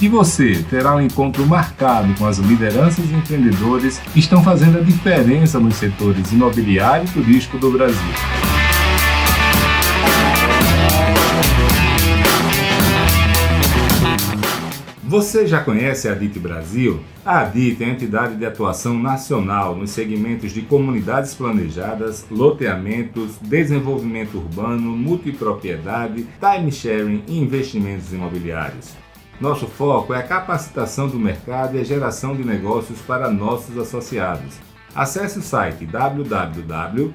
E você terá um encontro marcado com as lideranças e empreendedores que estão fazendo a diferença nos setores imobiliário e turístico do Brasil. Você já conhece a ADIT Brasil? A ADIT é a entidade de atuação nacional nos segmentos de comunidades planejadas, loteamentos, desenvolvimento urbano, multipropriedade, time sharing e investimentos imobiliários. Nosso foco é a capacitação do mercado e a geração de negócios para nossos associados. Acesse o site www.adit.com.br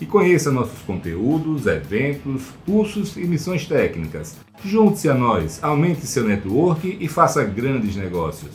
e conheça nossos conteúdos, eventos, cursos e missões técnicas. Junte-se a nós, aumente seu network e faça grandes negócios.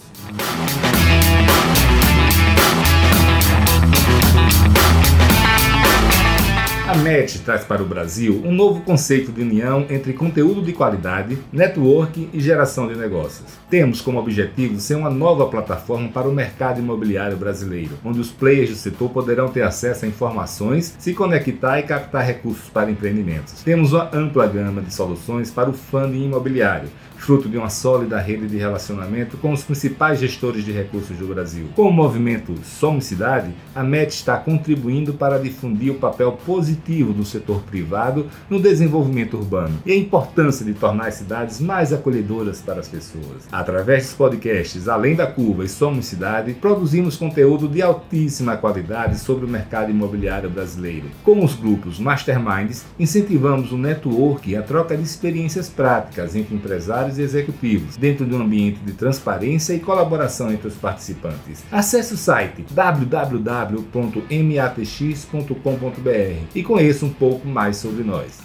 A MET traz para o Brasil um novo conceito de união entre conteúdo de qualidade, network e geração de negócios. Temos como objetivo ser uma nova plataforma para o mercado imobiliário brasileiro, onde os players do setor poderão ter acesso a informações, se conectar e captar recursos para empreendimentos. Temos uma ampla gama de soluções para o funding imobiliário, fruto de uma sólida rede de relacionamento com os principais gestores de recursos do Brasil. Com o movimento Somos Cidade, a MET está contribuindo para difundir o papel positivo do setor privado no desenvolvimento urbano e a importância de tornar as cidades mais acolhedoras para as pessoas. Através dos podcasts Além da Curva e Somos Cidade, produzimos conteúdo de altíssima qualidade sobre o mercado imobiliário brasileiro. Com os grupos Masterminds, incentivamos o network e a troca de experiências práticas entre empresários e executivos, dentro de um ambiente de transparência e colaboração entre os participantes. Acesse o site www.matx.com.br e conheça um pouco mais sobre nós.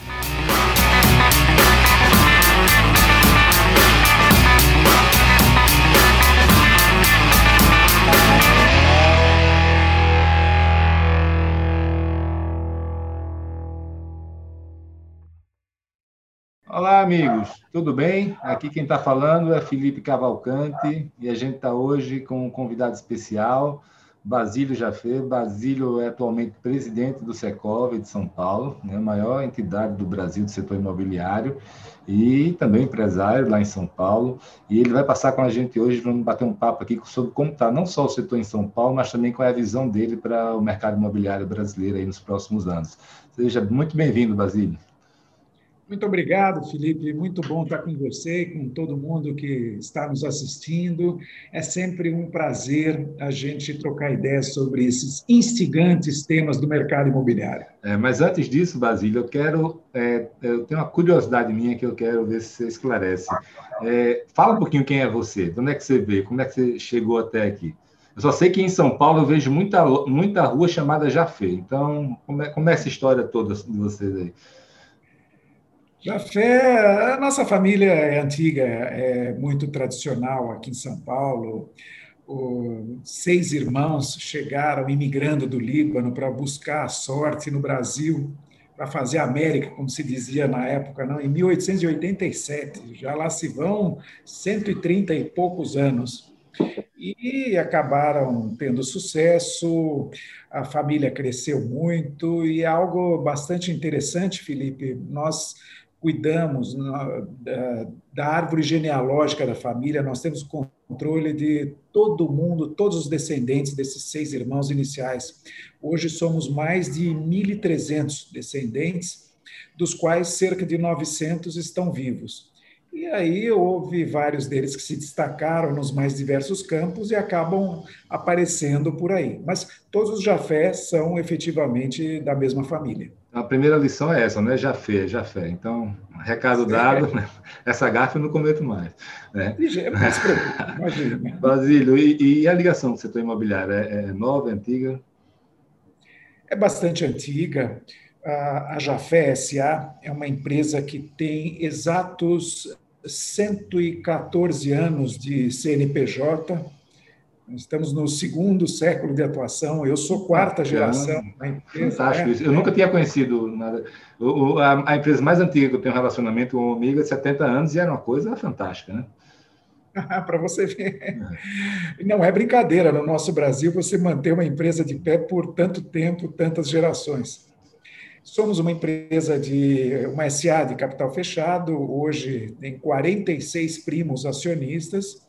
Olá, amigos, tudo bem? Aqui quem está falando é Felipe Cavalcante e a gente está hoje com um convidado especial, Basílio Jafé. Basílio é atualmente presidente do Secov de São Paulo, né, a maior entidade do Brasil do setor imobiliário e também empresário lá em São Paulo. E ele vai passar com a gente hoje, vamos bater um papo aqui sobre como está não só o setor em São Paulo, mas também qual é a visão dele para o mercado imobiliário brasileiro aí nos próximos anos. Seja muito bem-vindo, Basílio. Muito obrigado, Felipe. Muito bom estar com você e com todo mundo que está nos assistindo. É sempre um prazer a gente trocar ideias sobre esses instigantes temas do mercado imobiliário. É, mas antes disso, Basílio, eu quero. É, eu tenho uma curiosidade minha que eu quero ver se você esclarece. É, fala um pouquinho quem é você, de onde é que você veio, como é que você chegou até aqui. Eu só sei que em São Paulo eu vejo muita, muita rua chamada Jafé. Então, como é, como é essa história toda de vocês aí? Jafé, a nossa família é antiga, é muito tradicional aqui em São Paulo. O, seis irmãos chegaram imigrando do Líbano para buscar a sorte no Brasil, para fazer América, como se dizia na época, não? em 1887. Já lá se vão 130 e poucos anos. E acabaram tendo sucesso, a família cresceu muito, e é algo bastante interessante, Felipe. Nós cuidamos da, árvore genealógica da família, nós temos controle de todo mundo, todos os descendentes desses seis irmãos iniciais. Hoje somos mais de 1.300 descendentes, dos quais cerca de 900 estão vivos. E aí houve vários deles que se destacaram nos mais diversos campos e acabam aparecendo por aí. Mas todos os Jafé são efetivamente da mesma família. A primeira lição é essa, não é Jafé, é Jafé. Então, recado dado, né? essa gafa eu não cometo mais. Né? Imagina. Basílio, e, e, a ligação do setor imobiliário? É, é nova, é antiga? É bastante antiga. A, a Jafé SA é uma empresa que tem exatos 114 anos de CNPJ, estamos no segundo século de atuação, eu sou quarta geração da empresa. Fantástico isso. Eu nunca tinha conhecido nada. O, a, a, empresa mais antiga que eu tenho relacionamento com o Amiga de 70 anos e era uma coisa fantástica, né? Para você ver. É. Não é brincadeira, no nosso Brasil, você manter uma empresa de pé por tanto tempo, tantas gerações. Somos uma empresa de uma SA de capital fechado, hoje tem 46 primos acionistas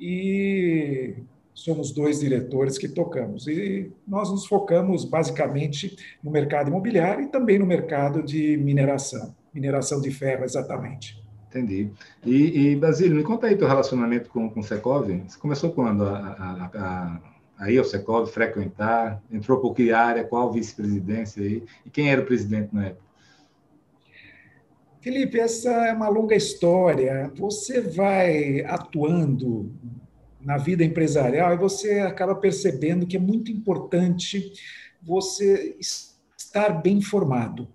e somos dois diretores que tocamos. E nós nos focamos basicamente no mercado imobiliário e também no mercado de mineração, mineração de ferro, exatamente. Entendi. E, e Basílio, me conta aí teu relacionamento com, com o Secov. Você começou quando a, a, a aí ao Secov frequentar? Entrou por que área? Qual vice-presidência aí? E quem era o presidente na época? Felipe, essa é uma longa história. Você vai atuando na vida empresarial e você acaba percebendo que é muito importante você estar bem informado.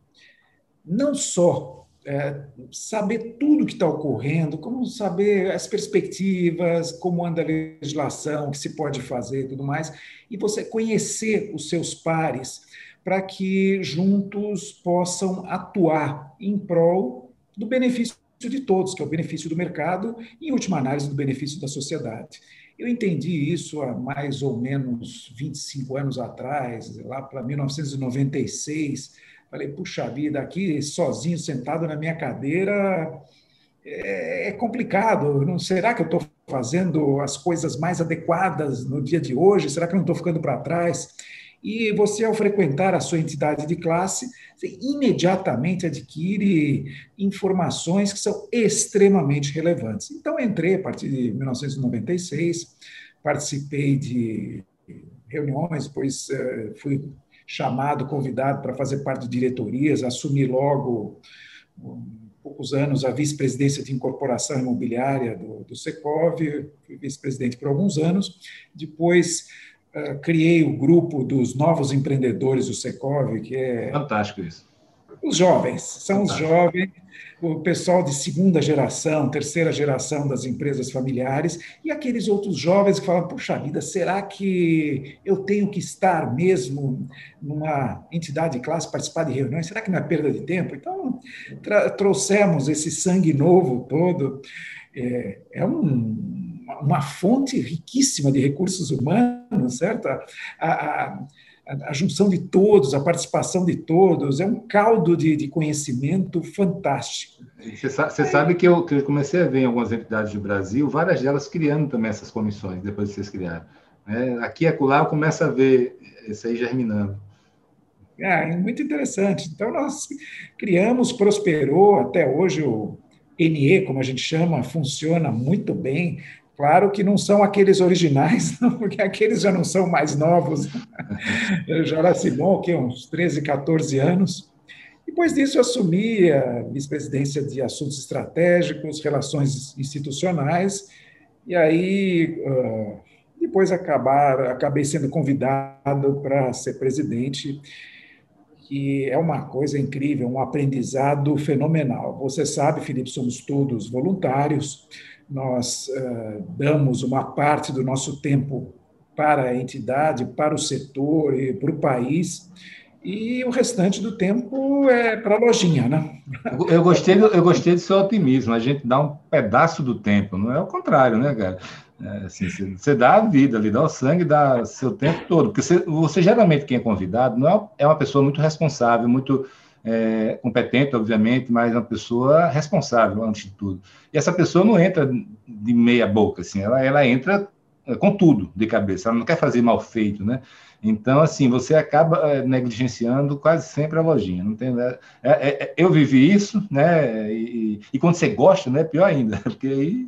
Não só é, saber tudo que está ocorrendo, como saber as perspectivas, como anda a legislação, o que se pode fazer e tudo mais, e você conhecer os seus pares para que juntos possam atuar em prol do benefício de todos, que é o benefício do mercado e, em última análise, do benefício da sociedade. Eu entendi isso há mais ou menos 25 anos atrás, lá para 1996, Falei, puxa vida, aqui sozinho, sentado na minha cadeira, é, é complicado. Não será que eu estou fazendo as coisas mais adequadas no dia de hoje? Será que eu não estou ficando para trás? E você, ao frequentar a sua entidade de classe, imediatamente adquire informações que são extremamente relevantes. Então, entrei a partir de 1996, participei de reuniões, depois eh, fui chamado, convidado para fazer parte de diretorias, assumi logo, poucos anos, a vice-presidência de incorporação imobiliária do, do Secov, fui vice-presidente por alguns anos. Depois, criei o grupo dos novos empreendedores do Secov, que é. Fantástico isso. Os jovens, são Fantástico. os jovens o pessoal de segunda geração, terceira geração das empresas familiares, e aqueles outros jovens que falam: puxa vida, será que eu tenho que estar mesmo numa entidade de classe, participar de reuniões? Será que não é perda de tempo? Então, trouxemos esse sangue novo todo. É, é um, uma fonte riquíssima de recursos humanos, certo? A, a, a, junção de todos, a participação de todos, é um caldo de, de conhecimento fantástico. Você sabe, você sabe que, eu, que eu comecei a ver em algumas entidades do Brasil, várias delas criando também essas comissões, depois que vocês criaram. É, aqui e acolá eu começo a ver isso aí germinando. É, é muito interessante. Então, nós criamos, prosperou, até hoje o NE, como a gente chama, funciona muito bem. Claro que não são aqueles originais, porque aqueles já não são mais novos. já era Simon, que uns 13, 14 anos. Depois disso, eu assumi a vice-presidência de assuntos estratégicos, relações institucionais, e aí depois acabar, acabei sendo convidado para ser presidente, que é uma coisa incrível, um aprendizado fenomenal. Você sabe, Felipe, somos todos voluntários, nós uh, damos uma parte do nosso tempo para a entidade, para o setor e para o país, e o restante do tempo é para a lojinha, né? Eu gostei, eu gostei do seu otimismo, a gente dá um pedaço do tempo, não é o contrário, né, cara? É, assim, você dá a vida ali, dá o sangue, dá seu tempo todo, porque você, você geralmente, quem é convidado, não é, é uma pessoa muito responsável, muito é, competente, obviamente, mas uma pessoa responsável, antes de tudo. E essa pessoa não entra de meia boca, assim, ela, ela entra é, com tudo de cabeça, ela não quer fazer mal feito, né? Então, assim, você acaba é, negligenciando quase sempre a lojinha. Não tem, é, é, é, eu vivi isso, né? E, e, quando você gosta, né? Pior ainda, porque aí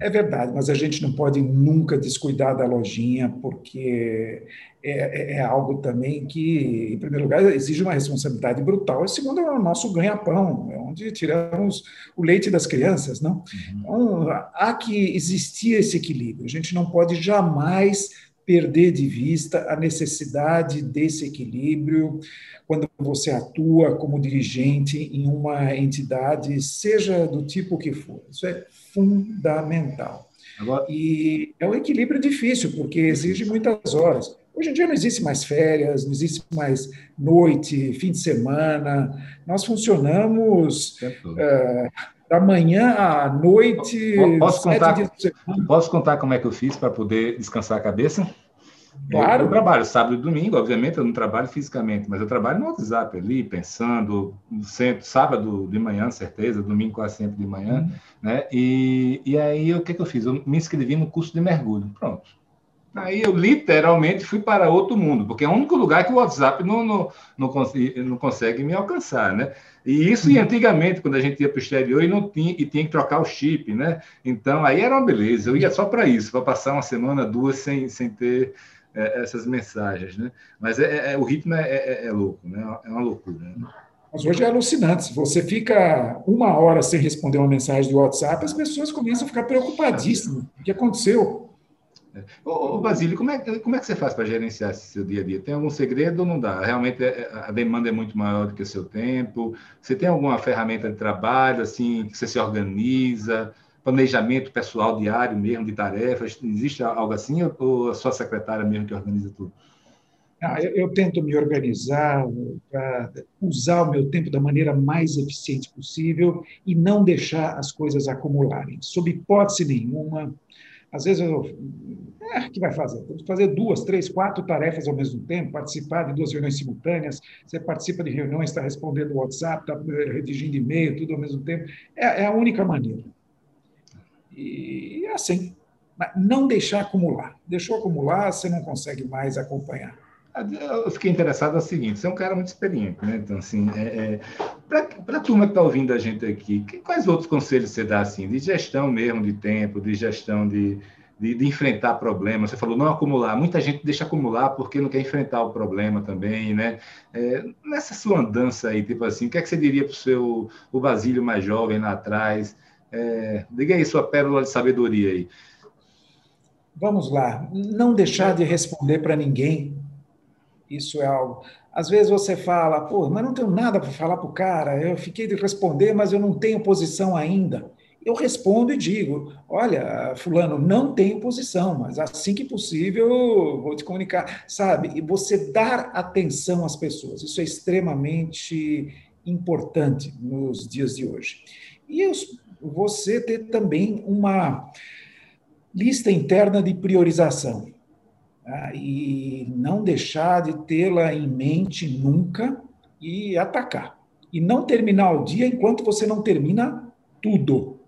é verdade, mas a gente não pode nunca descuidar da lojinha, porque é, é, é, algo também que, em primeiro lugar, exige uma responsabilidade brutal, e segundo, é o nosso ganha-pão, é onde tiramos o leite das crianças, não? Uhum. Então, há que existir esse equilíbrio. A gente não pode jamais perder de vista a necessidade desse equilíbrio quando você atua como dirigente em uma entidade, seja do tipo que for. Isso é fundamental. Agora... E é um equilíbrio difícil, porque exige muitas horas. Hoje em dia não existe mais férias, não existe mais noite, fim de semana. Nós funcionamos é, da manhã à noite. Posso contar, posso contar como é que eu fiz para poder descansar a cabeça? Claro. Eu, eu, trabalho sábado e domingo, obviamente eu não trabalho fisicamente, mas eu trabalho no WhatsApp ali, pensando, sempre, sábado de manhã, certeza, domingo quase sempre de manhã, uhum. né? E, e aí o que, que eu fiz? Eu me inscrevi no curso de mergulho, pronto. Aí eu literalmente fui para outro mundo, porque é o único lugar que o WhatsApp não, não, não, não consegue me alcançar, né? E isso, e uhum. antigamente, quando a gente ia para o exterior e não tinha, e tinha que trocar o chip, né? Então, aí era uma beleza. Eu ia só para isso, para passar uma semana, duas, sem, sem ter é, essas mensagens, né? Mas é, é o ritmo é, é, é, louco, né? É uma loucura. Né? Mas hoje é alucinante. Se você fica uma hora sem responder uma mensagem do WhatsApp, as pessoas começam a ficar preocupadíssimas. O que aconteceu? É. Ô, Basílio, como é, como é que você faz para gerenciar esse seu dia a dia? Tem algum segredo ou não dá? Realmente a demanda é muito maior do que o seu tempo? Você tem alguma ferramenta de trabalho, assim, que você se organiza? planejamento pessoal diário mesmo de tarefas? Existe algo assim ou a sua secretária mesmo que organiza tudo? Ah, eu, eu, tento me organizar para usar o meu tempo da maneira mais eficiente possível e não deixar as coisas acumularem. Sob hipótese nenhuma, às vezes eu. É, que vai fazer? Fazer duas, três, quatro tarefas ao mesmo tempo, participar de duas reuniões simultâneas. Você participa de reuniões, está respondendo WhatsApp, está redigindo e-mail, tudo ao mesmo tempo. É, é a única maneira. E é assim, não deixar acumular. Deixou acumular, você não consegue mais acompanhar. Eu fiquei interessado no seguinte: você é um cara muito experiente, né? Então, assim, é, é, para a turma que está ouvindo a gente aqui, que, quais outros conselhos você dá, assim, de gestão mesmo de tempo, de gestão de, de, de, enfrentar problemas? Você falou não acumular. Muita gente deixa acumular porque não quer enfrentar o problema também, né? É, nessa sua andança aí, tipo assim, o que é que você diria para o seu o Basílio mais jovem lá atrás? É, diga aí sua pérola de sabedoria aí. Vamos lá. Não deixar de responder para ninguém. Isso é algo. Às vezes você fala, pô, mas não tenho nada para falar para o cara. Eu fiquei de responder, mas eu não tenho posição ainda. Eu respondo e digo: olha, Fulano, não tenho posição, mas assim que possível vou te comunicar. Sabe? E você dar atenção às pessoas. Isso é extremamente importante nos dias de hoje. E você ter também uma lista interna de priorização? E não deixar de tê-la em mente nunca e atacar. E não terminar o dia enquanto você não termina tudo.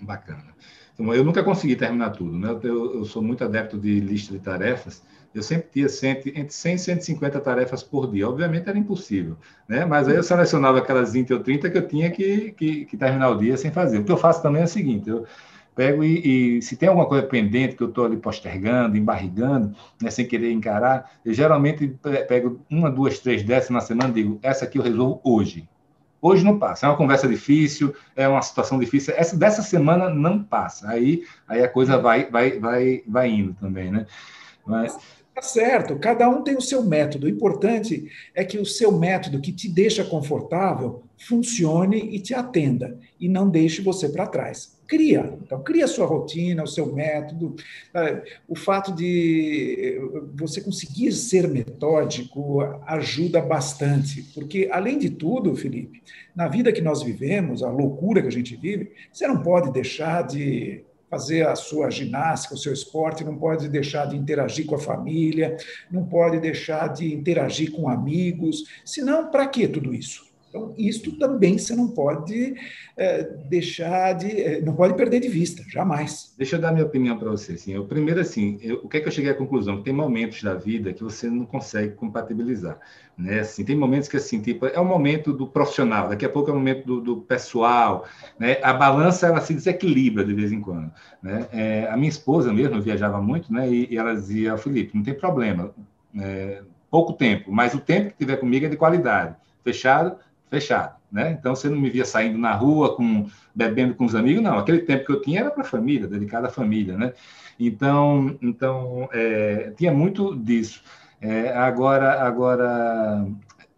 Bacana. Então, eu nunca consegui terminar tudo, né? Eu, eu sou muito adepto de lista de tarefas eu sempre tinha entre 100 e 150 tarefas por dia. Obviamente era impossível, né? mas aí eu selecionava aquelas 20 ou 30 que eu tinha que, que, que terminar o dia sem fazer. O que eu faço também é o seguinte: eu pego e, e se tem alguma coisa pendente que eu estou ali postergando, embarrigando, né, sem querer encarar, eu geralmente pego uma, duas, três dessas na semana e digo: essa aqui eu resolvo hoje. Hoje não passa, é uma conversa difícil, é uma situação difícil. Essa dessa semana não passa. Aí, aí a coisa vai, vai, vai, vai indo também, né? Mas Tá certo, cada um tem o seu método. O importante é que o seu método que te deixa confortável funcione e te atenda e não deixe você para trás. Cria, então cria a sua rotina, o seu método. O fato de você conseguir ser metódico ajuda bastante, porque além de tudo, Felipe, na vida que nós vivemos, a loucura que a gente vive, você não pode deixar de fazer a sua ginástica, o seu esporte, não pode deixar de interagir com a família, não pode deixar de interagir com amigos. Senão, para que tudo isso? Então, isto também você não pode é, deixar de. É, não pode perder de vista, jamais. Deixa eu dar minha opinião para você. Assim. Eu, primeiro, assim, eu, o que é que eu cheguei à conclusão? Tem momentos da vida que você não consegue compatibilizar. Né? Assim, tem momentos que, assim, tipo, é o momento do profissional, daqui a pouco é o momento do, do pessoal. Né? A balança ela se desequilibra de vez em quando. Né? É, a minha esposa mesmo viajava muito né? e, e ela dizia: Felipe, não tem problema. É, pouco tempo, mas o tempo que tiver comigo é de qualidade. Fechado? Fechado, né? Então você não me via saindo na rua com bebendo com os amigos, não. Aquele tempo que eu tinha era para a família, dedicado à família, né? Então, então é, tinha muito disso. É, agora, agora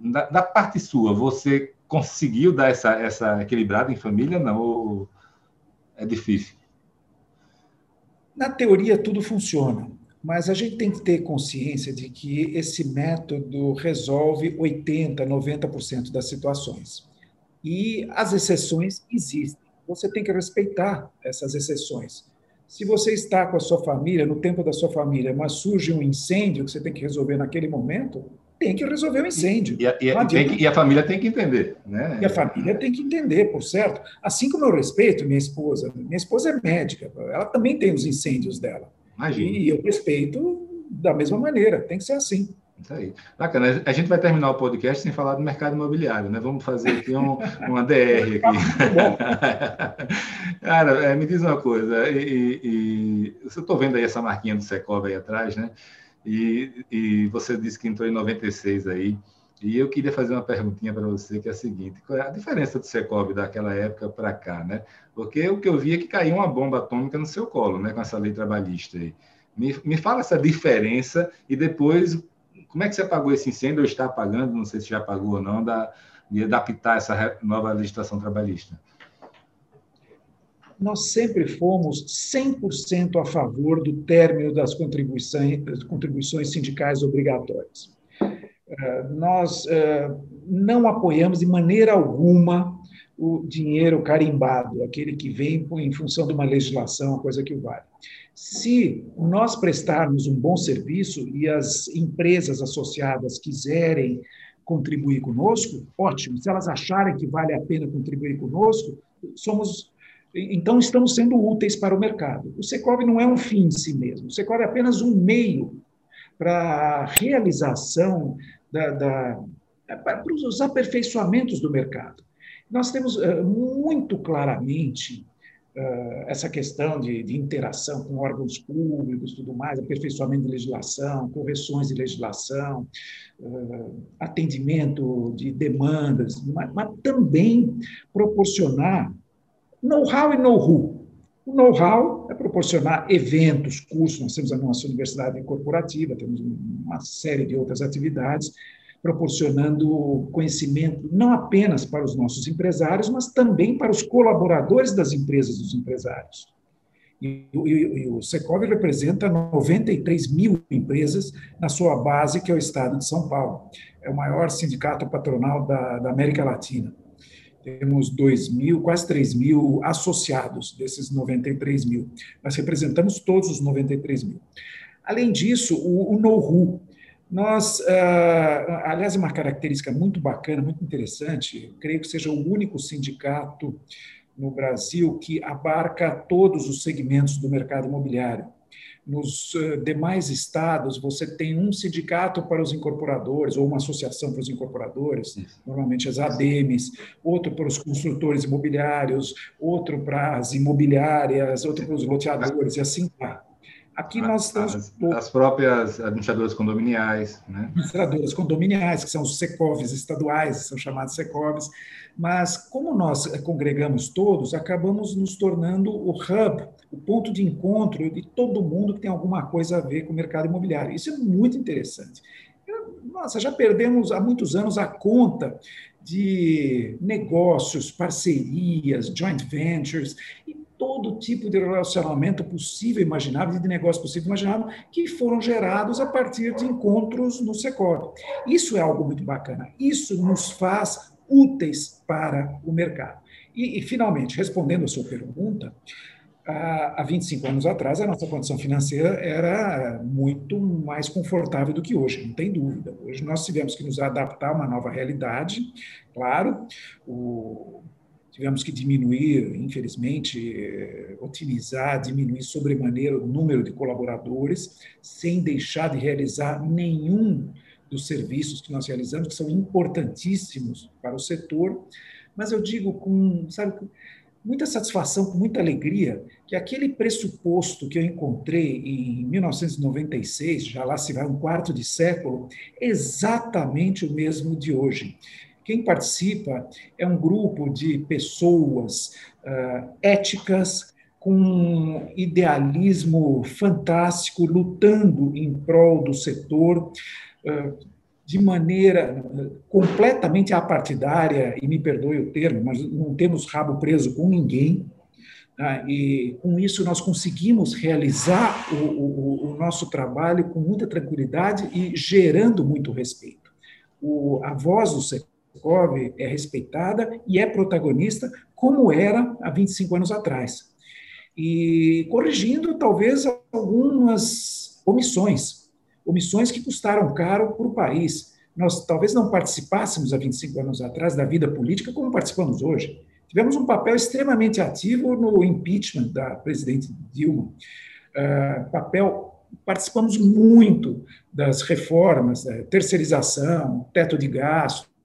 da, da, parte sua, você conseguiu dar essa, essa equilibrada em família, não? É difícil? Na teoria, tudo funciona, mas a gente tem que ter consciência de que esse método resolve 80%, 90% das situações. E as exceções existem. Você tem que respeitar essas exceções. Se você está com a sua família, no tempo da sua família, mas surge um incêndio que você tem que resolver naquele momento, tem que resolver o incêndio. E a, e, a, que, e a, família tem que entender. Né? E a família tem que entender, por certo. Assim como eu respeito minha esposa. Minha esposa é médica, ela também tem os incêndios dela. Imagina. E eu respeito da mesma maneira, tem que ser assim. Isso aí. Bacana. A gente vai terminar o podcast sem falar do mercado imobiliário, né? Vamos fazer aqui um, uma DR aqui. Cara, é, me diz uma coisa, e, e, e eu estou vendo aí essa marquinha do Secov aí atrás, né? E, e você disse que entrou em 96 aí. E eu queria fazer uma perguntinha para você, que é a seguinte: qual é a diferença do Secov daquela época para cá, né? Porque o que eu vi é que caiu uma bomba atômica no seu colo, né? Com essa lei trabalhista aí. Me, me fala essa diferença e depois como é que você apagou esse incêndio ou está apagando? Não sei se já apagou ou não, da, de adaptar essa nova legislação trabalhista nós sempre fomos 100% a favor do término das contribuições, contribuições sindicais obrigatórias. Eh, nós eh, não apoiamos de maneira alguma o dinheiro carimbado, aquele que vem em função de uma legislação, coisa que o vale. Se nós prestarmos um bom serviço e as empresas associadas quiserem contribuir conosco, ótimo. Se elas acharem que vale a pena contribuir conosco, somos então, estamos sendo úteis para o mercado. O Secov não é um fim em si mesmo. O Secov é apenas um meio para a realização da, da, para os aperfeiçoamentos do mercado. Nós temos uh, muito claramente uh, essa questão de, de, interação com órgãos públicos, tudo mais, aperfeiçoamento de legislação, correções de legislação, uh, atendimento de demandas, mas, mas também proporcionar Know-how e know-who. O know-how é proporcionar eventos, cursos, nós temos a nossa universidade corporativa, temos uma série de outras atividades, proporcionando conhecimento não apenas para os nossos empresários, mas também para os colaboradores das empresas dos empresários. E, e, e o Secov representa 93 mil empresas na sua base, que é o estado de São Paulo. É o maior sindicato patronal da, da América Latina. Temos 2 mil, quase 3 mil associados desses 93 mil. Nós representamos todos os 93 mil. Além disso, o, o. Nós, uh, aliás, é uma característica muito bacana, muito interessante, creio que seja o único sindicato no Brasil que abarca todos os segmentos do mercado imobiliário. Nos eh, demais estados, você tem um sindicato para os incorporadores, ou uma associação para os incorporadores, normalmente as ADEMES, outro para os construtores imobiliários, outro para as imobiliárias, outro para os loteadores, e assim vai. Aqui nós temos. As, as, próprias administradoras condominiais. Né? Administradoras condominiais, que são os SECOVs estaduais, são chamados SECOVs. Mas, como nós congregamos todos, acabamos nos tornando o hub, o ponto de encontro de todo mundo que tem alguma coisa a ver com o mercado imobiliário. Isso é muito interessante. Nossa, já perdemos há muitos anos a conta de negócios, parcerias, joint ventures, e todo tipo de relacionamento possível, imaginável, de negócio possível, imaginável, que foram gerados a partir de encontros no Secor. Isso é algo muito bacana. Isso nos faz úteis para o mercado. E, e finalmente, respondendo a sua pergunta, há 25 anos atrás, a nossa condição financeira era muito mais confortável do que hoje, não tem dúvida. Hoje nós tivemos que nos adaptar a uma nova realidade, claro, o, tivemos que diminuir, infelizmente, otimizar, diminuir sobremaneira o número de colaboradores, sem deixar de realizar nenhum dos serviços que nós realizamos, que são importantíssimos para o setor. Mas eu digo com, sabe, muita satisfação, com muita alegria, que aquele pressuposto que eu encontrei em 1996, já lá se vai um quarto de século, é exatamente o mesmo de hoje. Quem participa é um grupo de pessoas uh, éticas, com um idealismo fantástico, lutando em prol do setor, uh, de maneira completamente apartidária, e me perdoe o termo, mas não temos rabo preso com ninguém, ah, e com isso nós conseguimos realizar o, o, o, nosso trabalho com muita tranquilidade e gerando muito respeito. O, a voz do Secov é respeitada e é protagonista, como era há 25 anos atrás. E corrigindo, talvez, algumas omissões, omissões que custaram caro para o país. Nós talvez não participássemos há 25 anos atrás da vida política como participamos hoje Tivemos um papel extremamente ativo no impeachment da presidente Dilma. Uh, papel participamos muito das reformas, da terceirização, teto de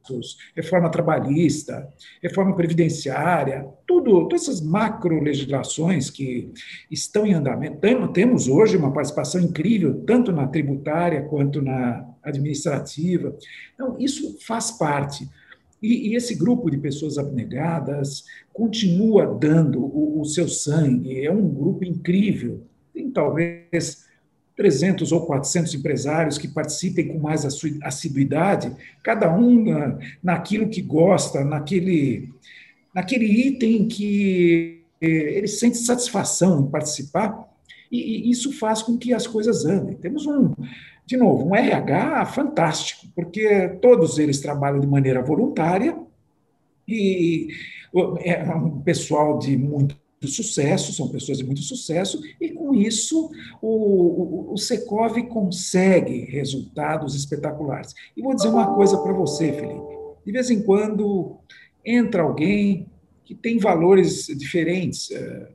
gastos, reforma trabalhista, reforma previdenciária, tudo, todas essas macro legislações que estão em andamento. Temos hoje uma participação incrível, tanto na tributária quanto na administrativa. Então, isso faz parte. E, e, esse grupo de pessoas abnegadas continua dando o, o, seu sangue, é um grupo incrível. Tem talvez 300 ou 400 empresários que participem com mais assiduidade, cada um na, naquilo que gosta, naquele, naquele item que eh, ele sente satisfação em participar, e, e isso faz com que as coisas andem. Temos um, de novo, um RH fantástico, porque todos eles trabalham de maneira voluntária e é um pessoal de muito sucesso, são pessoas de muito sucesso, e com isso o, o, o Secov consegue resultados espetaculares. E vou dizer uma coisa para você, Felipe: de vez em quando entra alguém que tem valores diferentes, eh,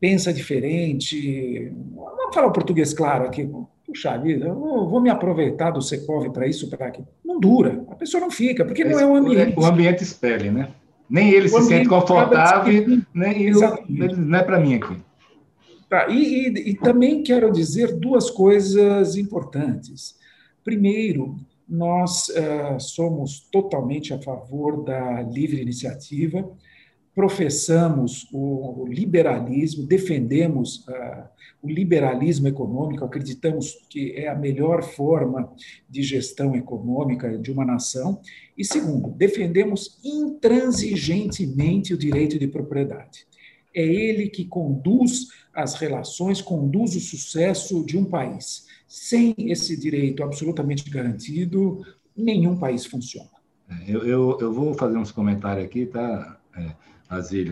pensa diferente. Vamos falar o português claro aqui, puxa vida, eu vou me aproveitar do Secov para isso, para aquilo. Não dura, a pessoa não fica, porque não é um ambiente. O ambiente espelha, né? Nem ele se sente confortável, nem eu, não é para mim aqui. Tá, e, e, e também quero dizer duas coisas importantes. Primeiro, nós uh, somos totalmente a favor da livre iniciativa, professamos o liberalismo, defendemos uh, o liberalismo econômico, acreditamos que é a melhor forma de gestão econômica de uma nação. E segundo, defendemos intransigentemente o direito de propriedade. É ele que conduz as relações, conduz o sucesso de um país. Sem esse direito absolutamente garantido, nenhum país funciona. Eu, eu, eu vou fazer uns comentários aqui, tá? É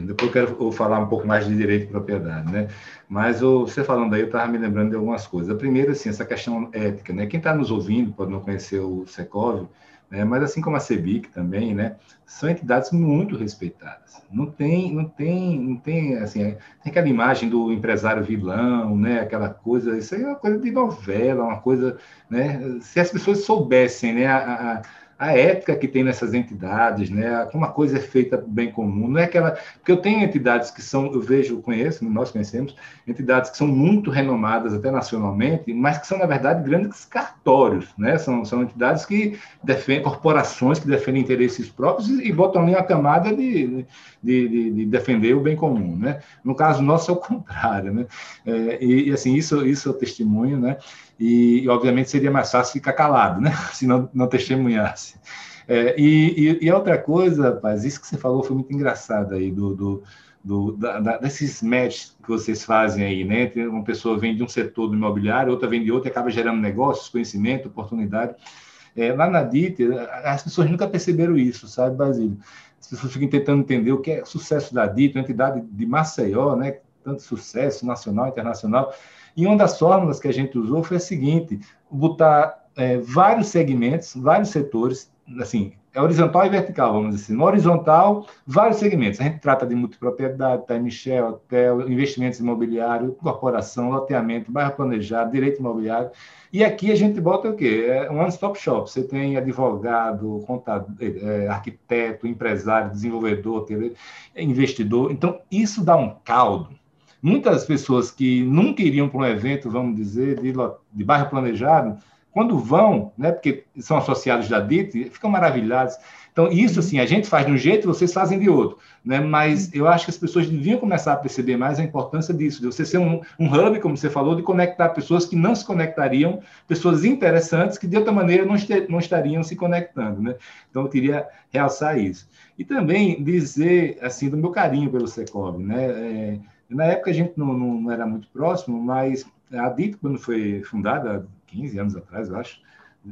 Depois eu quero falar um pouco mais de direito de propriedade, né? Mas você falando aí, eu estava me lembrando de algumas coisas. A primeira, assim, essa questão ética, né? Quem está nos ouvindo pode não conhecer o Secov, né? mas assim como a CEBIC também, né? São entidades muito respeitadas. Não tem, não tem, não tem, assim, tem aquela imagem do empresário vilão, né? Aquela coisa, isso aí é uma coisa de novela, uma coisa, né? Se as pessoas soubessem, né? A, a, a ética que tem nessas entidades, né? Como a coisa é feita para o bem comum, não é aquela. Porque eu tenho entidades que são, eu vejo, conheço, nós conhecemos, entidades que são muito renomadas até nacionalmente, mas que são, na verdade, grandes cartórios, né? São, são entidades que defendem, corporações que defendem interesses próprios e, e botam ali uma camada de, de, de, de, defender o bem comum, né? No caso nosso é o contrário, né? É, e, e, assim, isso, isso é o testemunho, né? E, obviamente, seria mais fácil ficar calado, né? se não, não testemunhasse. É, e, e, outra coisa, rapaz, isso que você falou foi muito engraçado aí, do, do, do da, da, desses matches que vocês fazem aí, né? Uma pessoa vem de um setor do imobiliário, outra vem de outro e acaba gerando negócios, conhecimento, oportunidade. É, lá na DIT, as pessoas nunca perceberam isso, sabe, Basílio? As pessoas ficam tentando entender o que é sucesso da DIT, uma entidade de Maceió, né? Tanto sucesso nacional, internacional. E uma das fórmulas que a gente usou foi a seguinte: botar é, vários segmentos, vários setores, assim, é horizontal e vertical, vamos dizer assim. No horizontal, vários segmentos. A gente trata de multipropriedade, time share, hotel, investimentos imobiliários, corporação, loteamento, bairro planejado, direito imobiliário. E aqui a gente bota o quê? É um one-stop shop. Você tem advogado, contador, é, arquiteto, empresário, desenvolvedor, investidor. Então, isso dá um caldo muitas pessoas que nunca iriam para um evento, vamos dizer, de, de bairro planejado, quando vão, né, porque são associados da DIT, ficam maravilhados. Então, isso, assim, a gente faz de um jeito, vocês fazem de outro. Né? Mas eu acho que as pessoas deviam começar a perceber mais a importância disso, de você ser um, um hub, como você falou, de conectar pessoas que não se conectariam, pessoas interessantes que, de outra maneira, não, este, não estariam se conectando. Né? Então, eu queria realçar isso. E também dizer, assim, do meu carinho pelo Secov. Né? É, na época, a gente não, não, não era muito próximo, mas a DIT, quando foi fundada, 15 anos atrás, eu acho,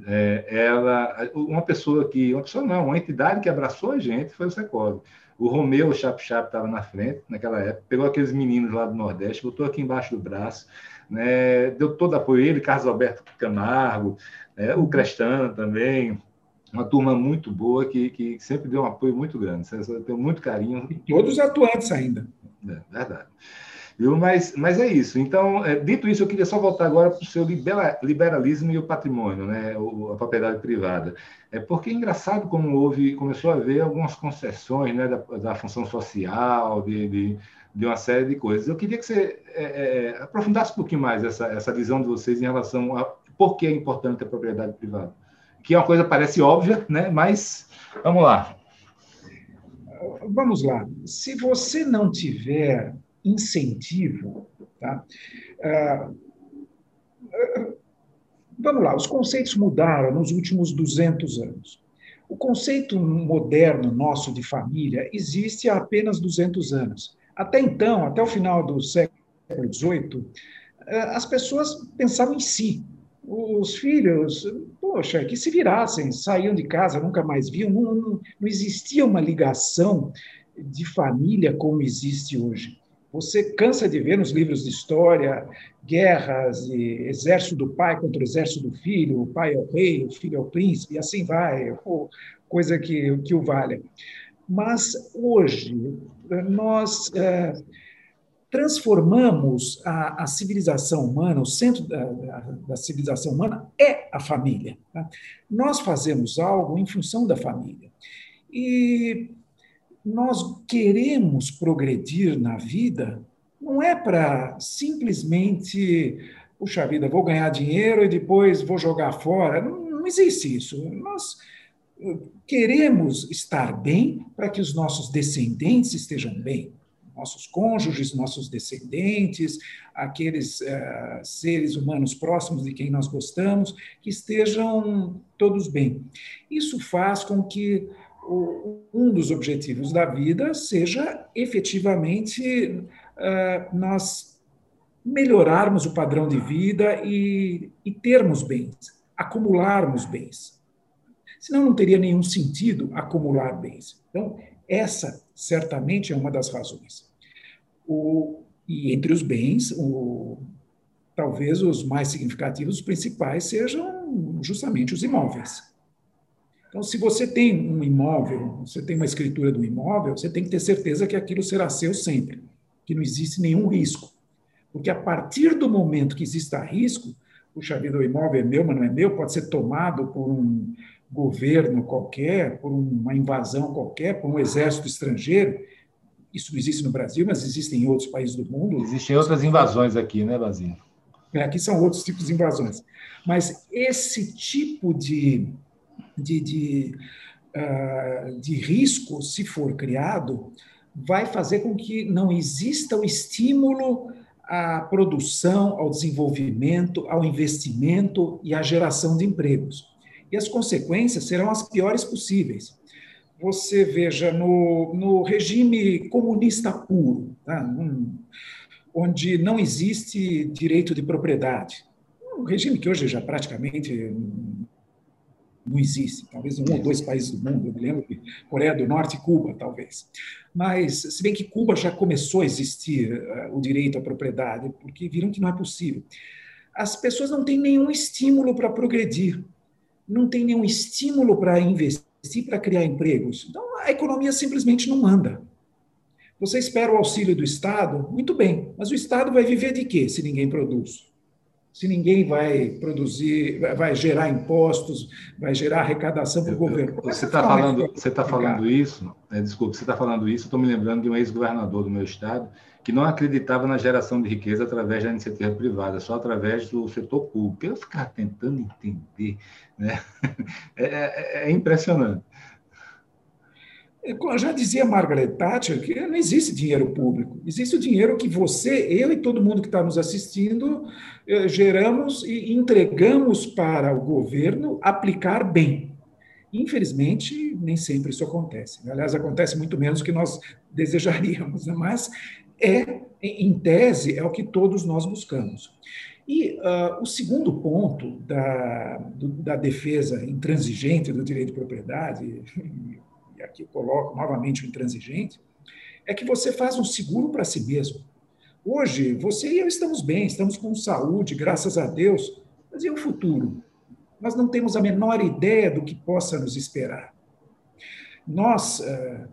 é, ela, uma pessoa que, uma pessoa não, uma entidade que abraçou a gente foi o Secov. O Romeu, o Chap Chap, estava na frente naquela época, pegou aqueles meninos lá do Nordeste, botou aqui embaixo do braço, né, deu todo apoio ele, Carlos Alberto Camargo, né, o Crestano também, uma turma muito boa que, que sempre deu um apoio muito grande. Tenho muito carinho. E todos atuantes ainda. É, verdade. Viu? Mas, mas é isso. Então, é, dito isso, eu queria só voltar agora para o seu liberalismo e o patrimônio, né? O, a propriedade privada. É porque é engraçado como houve, começou a haver algumas concessões né, da, da função social, de, de, de, uma série de coisas. Eu queria que você é, é, aprofundasse um pouquinho mais essa, essa visão de vocês em relação a por que é importante a propriedade privada. Que é uma coisa parece óbvia, né? mas vamos lá. Vamos lá. Se você não tiver incentivo. Tá? Ah, vamos lá, os conceitos mudaram nos últimos 200 anos. O conceito moderno nosso de família existe há apenas 200 anos. Até então, até o final do século XVIII, ah, as pessoas pensavam em si. Os filhos, poxa, que se virassem, saíam de casa, nunca mais viam, não, não, não existia uma ligação de família como existe hoje. Você cansa de ver nos livros de história guerras e exército do pai contra o exército do filho, o pai é o rei, o filho é o príncipe, e assim vai, coisa que, que o valha. Mas hoje nós é, transformamos a, a, civilização humana, o centro da, da, da civilização humana é a família. Tá? Nós fazemos algo em função da família. E nós queremos progredir na vida não é para simplesmente, puxa vida, vou ganhar dinheiro e depois vou jogar fora. Não, não existe isso. Nós eh, queremos estar bem para que os nossos descendentes estejam bem. Nossos cônjuges, nossos descendentes, aqueles uh, seres humanos próximos de quem nós gostamos, que estejam todos bem. Isso faz com que um dos objetivos da vida seja efetivamente uh, nós melhorarmos o padrão de vida e, e termos bens, acumularmos bens. Senão não teria nenhum sentido acumular bens. Então, essa certamente é uma das razões. O, e entre os bens, o, talvez os mais significativos, os principais, sejam justamente os imóveis. Então, se você tem um imóvel, você tem uma escritura do imóvel, você tem que ter certeza que aquilo será seu sempre, que não existe nenhum risco. Porque a partir do momento que exista risco, puxa vida, o imóvel é meu, mas não é meu, pode ser tomado por um governo qualquer, por uma invasão qualquer, por um exército estrangeiro. Isso não existe no Brasil, mas existe em outros países do mundo. Existem outras invasões aqui, né, Basinho? É, aqui são outros tipos de invasões. Mas esse tipo de de, de, uh, de risco, se for criado, vai fazer com que não exista o estímulo à produção, ao desenvolvimento, ao investimento e à geração de empregos. E as consequências serão as piores possíveis. Você veja, no, no regime comunista puro, tá? um, onde não existe direito de propriedade, um regime que hoje já praticamente não existe. Talvez um ou dois países do mundo, eu me lembro que Coreia do Norte e Cuba, talvez. Mas, se bem que Cuba já começou a existir uh, o direito à propriedade, porque viram que não é possível. As pessoas não têm nenhum estímulo para progredir, não têm nenhum estímulo para investir, para criar empregos. Então, a economia simplesmente não anda. Você espera o auxílio do Estado? Muito bem, mas o Estado vai viver de quê se ninguém produz? Se ninguém vai produzir, vai gerar impostos, vai gerar arrecadação para o governo. Você está falando, você tá falando isso, é, desculpe, você está falando isso, estou me lembrando de um ex-governador do meu estado que não acreditava na geração de riqueza através da iniciativa privada, só através do setor público. Eu ficava tentando entender, né? é, é, é impressionante. Já dizia Margaret Thatcher que não existe dinheiro público, existe o dinheiro que você, eu e todo mundo que está nos assistindo eh, geramos e entregamos para o governo aplicar bem. Infelizmente, nem sempre isso acontece. Aliás, acontece muito menos do que nós desejaríamos, né? mas é, em tese, é o que todos nós buscamos. E uh, o segundo ponto da, do, da defesa intransigente do direito de propriedade, e aqui eu coloco novamente o intransigente, é que você faz um seguro para si mesmo. Hoje, você e eu estamos bem, estamos com saúde, graças a Deus, mas e o futuro? Nós não temos a menor ideia do que possa nos esperar. Nós, uh,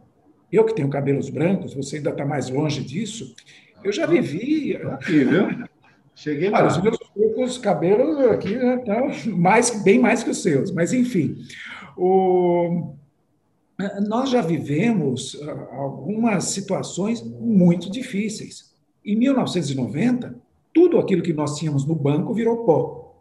eu que tenho cabelos brancos, você ainda está mais longe disso, eu já vivi. Aqui, viu? Cheguei lá. os meus poucos cabelos aqui estão mais, bem mais que os seus, mas enfim. O, nós já vivemos ah, algumas situações muito difíceis. Em 1990, tudo aquilo que nós tínhamos no banco virou pó.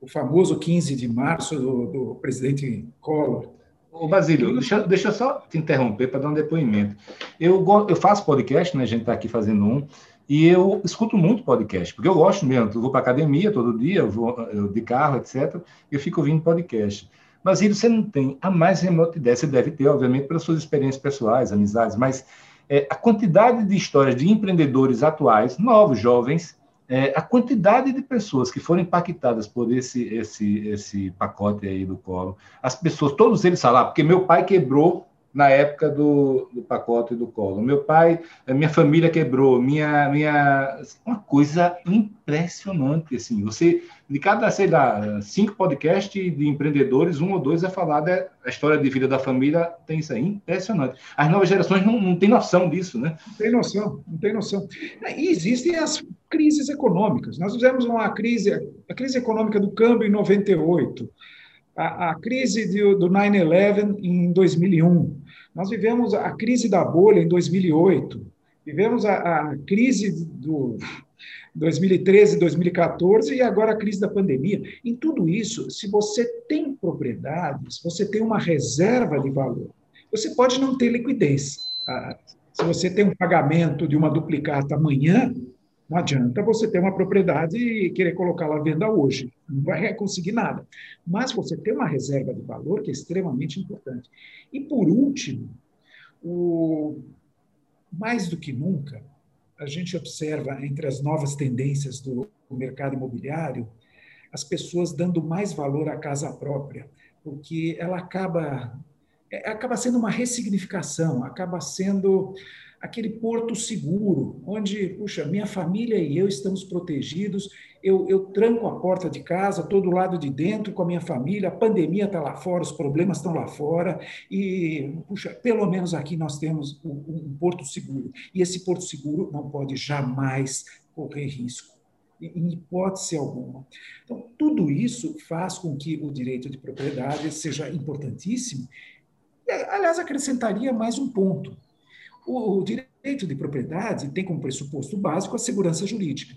O famoso 15 de março do, do presidente Collor. Ô, Basílio, deixa, deixa eu só te interromper para dar um depoimento. Eu, eu faço podcast, né? A gente está aqui fazendo um, e eu escuto muito podcast, porque eu gosto mesmo. Eu vou para academia todo dia, eu vou eu, de carro, etc. Eu fico ouvindo podcast. Mas você não tem a mais remota ideia, você deve ter, obviamente, pelas suas experiências pessoais, amizades, mas é, a quantidade de histórias de empreendedores atuais, novos, jovens, é, a quantidade de pessoas que foram impactadas por esse, esse, esse pacote aí do colo, as pessoas, todos eles falaram, ah, porque meu pai quebrou na época do, do pacote do colo. Meu pai, minha família quebrou, minha, minha uma coisa impressionante assim. Você de cada, sei lá, cinco podcasts de empreendedores, um ou dois é falar da história de vida da família, tem isso aí, impressionante. As novas gerações não, não têm noção disso, né? Não tem noção, não tem noção. E existem as crises econômicas. Nós fizemos uma crise, a crise econômica do câmbio em 98, a, a crise do 9-11 em 2001, nós vivemos a crise da bolha em 2008, vivemos a, a crise do 2013, 2014 e agora a crise da pandemia. Em tudo isso, se você tem propriedades, você tem uma reserva de valor. Você pode não ter liquidez. Ah, se você tem um pagamento de uma duplicata amanhã, não adianta você ter uma propriedade e querer colocá-la à venda hoje. Não vai conseguir nada. Mas você tem uma reserva de valor que é extremamente importante. E, por último, o... mais do que nunca, a gente observa entre as novas tendências do mercado imobiliário as pessoas dando mais valor à casa própria, porque ela acaba é, acaba sendo uma ressignificação, acaba sendo aquele porto seguro, onde, puxa, minha família e eu estamos protegidos, eu, eu tranco a porta de casa, todo lado de dentro com a minha família, a pandemia está lá fora, os problemas estão lá fora, e, puxa, pelo menos aqui nós temos um, um porto seguro. E esse porto seguro não pode jamais correr risco em hipótese alguma. Então, tudo isso faz com que o direito de propriedade seja importantíssimo. Aliás, acrescentaria mais um ponto. O, direito de propriedade tem como pressuposto básico a segurança jurídica.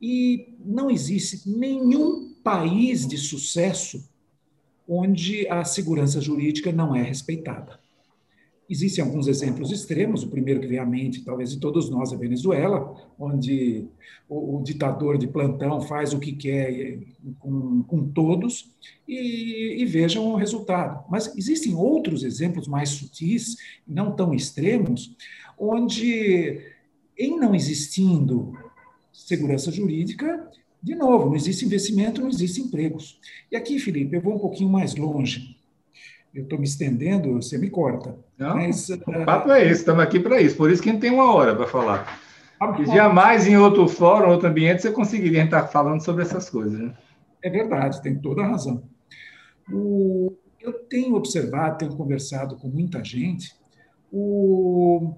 E não existe nenhum país de sucesso onde a segurança jurídica não é respeitada. Existem alguns exemplos extremos, o primeiro que vem à mente, talvez de todos nós, é a Venezuela, onde o, o ditador de plantão faz o que quer com, com todos e, e, vejam o resultado. Mas existem outros exemplos mais sutis, não tão extremos, onde, em não existindo segurança jurídica, de novo, não existe investimento, não existem empregos. E aqui, Felipe, eu vou um pouquinho mais longe eu estou me estendendo, você me corta. Não, Mas, o uh... papo é esse, estamos aqui para isso. Por isso que a gente tem uma hora para falar. Ah, jamais em outro fórum, outro ambiente, você conseguiria estar falando sobre essas coisas. Né? É verdade, tem toda a razão. O... Eu tenho observado, tenho conversado com muita gente, o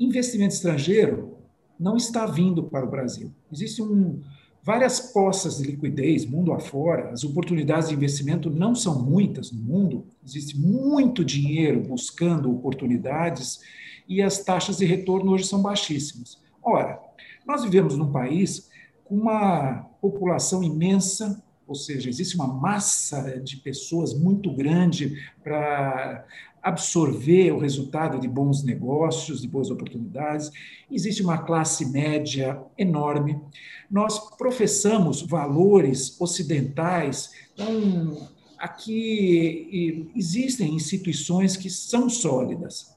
investimento estrangeiro não está vindo para o Brasil. Existe um várias poças de liquidez mundo afora, as oportunidades de investimento não são muitas no mundo, existe muito dinheiro buscando oportunidades e as taxas de retorno hoje são baixíssimas. Ora, nós vivemos num país com uma população imensa, ou seja, existe uma massa de pessoas muito grande para absorver o resultado de bons negócios, de boas oportunidades. Existe uma classe média enorme. Nós professamos valores ocidentais. Então, aqui existem instituições que são sólidas.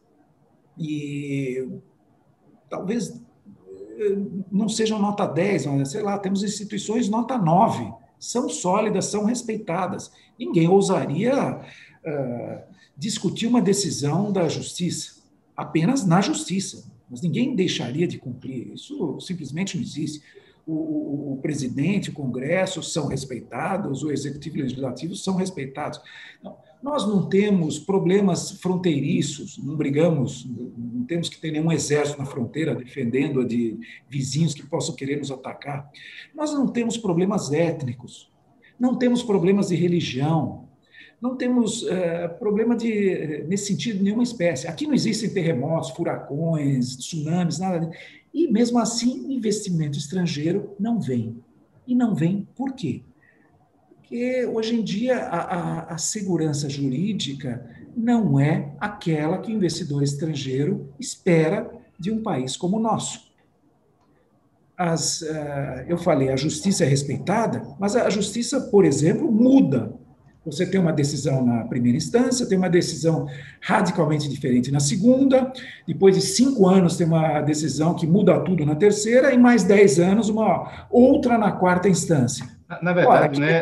E talvez não sejam nota 10, mas sei lá, temos instituições nota 9. São sólidas, são respeitadas. Ninguém ousaria. Uh, discutir uma decisão da justiça, apenas na justiça. Mas ninguém deixaria de cumprir. Isso simplesmente não existe. O, o, o, presidente, o Congresso são respeitados, o Executivo e o Legislativo são respeitados. Não, nós não temos problemas fronteiriços, não brigamos, não temos que ter nenhum exército na fronteira defendendo de vizinhos que possam querer nos atacar. Nós não temos problemas étnicos, não temos problemas de religião, não temos é, problema de, nesse sentido, nenhuma espécie. Aqui não existem terremotos, furacões, tsunamis, nada. E, mesmo assim, investimento estrangeiro não vem. E não vem por quê? Porque, hoje em dia, a, a, a segurança jurídica não é aquela que o investidor estrangeiro espera de um país como o nosso. As, uh, eu falei, a justiça é respeitada, mas a justiça, por exemplo, muda você tem uma decisão na primeira instância, tem uma decisão radicalmente diferente na segunda, depois de cinco anos tem uma decisão que muda tudo na terceira, e mais dez anos uma outra na quarta instância. Na, na verdade, né, né,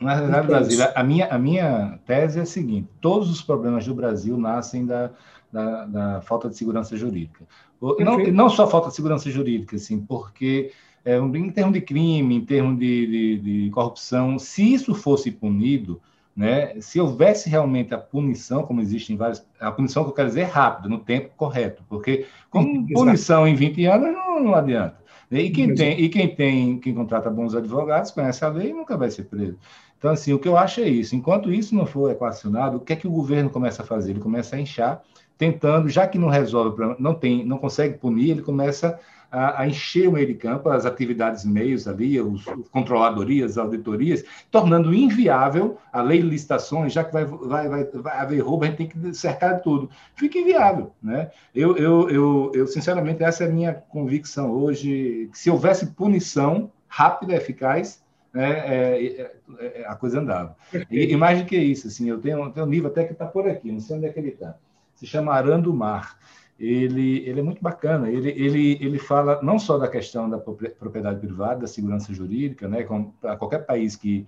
na verdade, Brasil, a minha, a minha tese é a seguinte: todos os problemas do Brasil nascem da, da, da falta de segurança jurídica. Não, não só falta de segurança jurídica, assim, porque é, em termos de crime, em termos de, de, de, corrupção, se isso fosse punido, né, se houvesse realmente a punição, como existe em vários. A punição que eu quero dizer é rápida, no tempo correto, porque com punição em 20 anos não, não adianta. E quem, tem, e quem tem, quem contrata bons advogados, conhece a lei e nunca vai ser preso. Então, assim, o que eu acho é isso. Enquanto isso não for equacionado, o que é que o governo começa a fazer? Ele começa a inchar, tentando, já que não resolve, não tem, não consegue punir, ele começa a, a encher o meio de campo, as atividades meios ali, os, controladorias, auditorias, tornando inviável a lei de licitações, já que vai, vai, vai, vai haver roubo, a gente tem que cercar tudo. Fica inviável. Né? Eu, eu, eu, eu, sinceramente, essa é a minha convicção hoje, que se houvesse punição rápida, eficaz, né, é, é, é, a coisa andava. E, e, mais do que isso, assim, eu tenho, tenho um livro até que está por aqui, não sei onde é que ele está. Se chama Arando o Mar ele, ele é muito bacana. Ele, ele, ele fala não só da questão da propriedade privada, da segurança jurídica, né, para qualquer país que,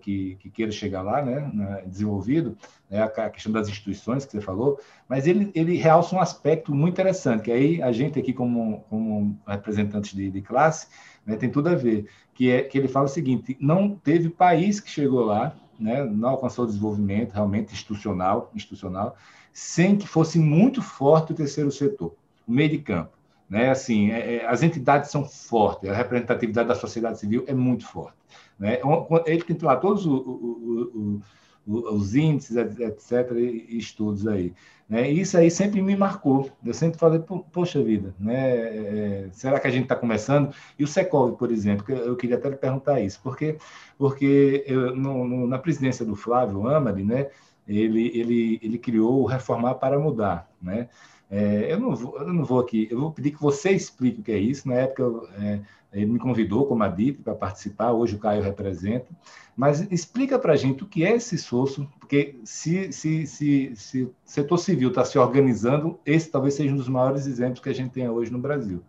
que, que, queira chegar lá, né, desenvolvido, né, a questão das instituições que você falou, mas ele, ele realça um aspecto muito interessante, que aí a gente aqui como, como representante de, de classe né, tem tudo a ver, que é que ele fala o seguinte, não teve país que chegou lá, né, não alcançou desenvolvimento realmente institucional, institucional sem que fosse muito forte o terceiro setor, o meio de campo. Né? Assim, é, é, as entidades são fortes, a representatividade da sociedade civil é muito forte. Né? Ele tem lá todos o, o, o, os índices, etc., e estudos aí. Né? E isso aí sempre me marcou. Eu sempre falei, poxa vida, né? É, será que a gente está começando? E o Secov, por exemplo, eu queria até lhe perguntar isso, porque, porque eu, no, no, na presidência do Flávio Amari, né, ele, ele, ele criou o Reformar para Mudar, né? É, eu, não vou, eu não vou aqui, eu vou pedir que você explique o que é isso. Na época, é, ele me convidou como adito para participar, hoje o Caio representa. Mas explica para a gente o que é esse SOSO, porque se, se, se, se o setor civil está se organizando, esse talvez seja um dos maiores exemplos que a gente tem hoje no Brasil.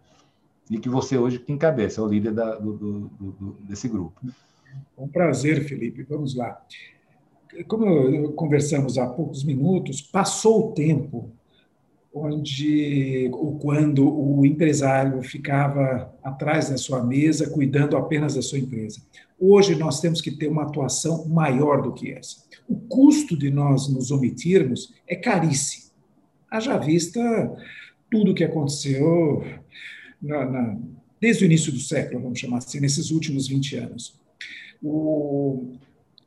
E que você hoje que encabeça, é o líder da, do, do, do, desse grupo. Um prazer, Felipe. Vamos lá como conversamos há poucos minutos, passou o tempo onde ou quando o empresário ficava atrás da sua mesa cuidando apenas da sua empresa. Hoje nós temos que ter uma atuação maior do que essa. O custo de nós nos omitirmos é caríssimo. Haja vista tudo o que aconteceu na, na, desde o início do século, vamos chamar assim, nesses últimos 20 anos. O,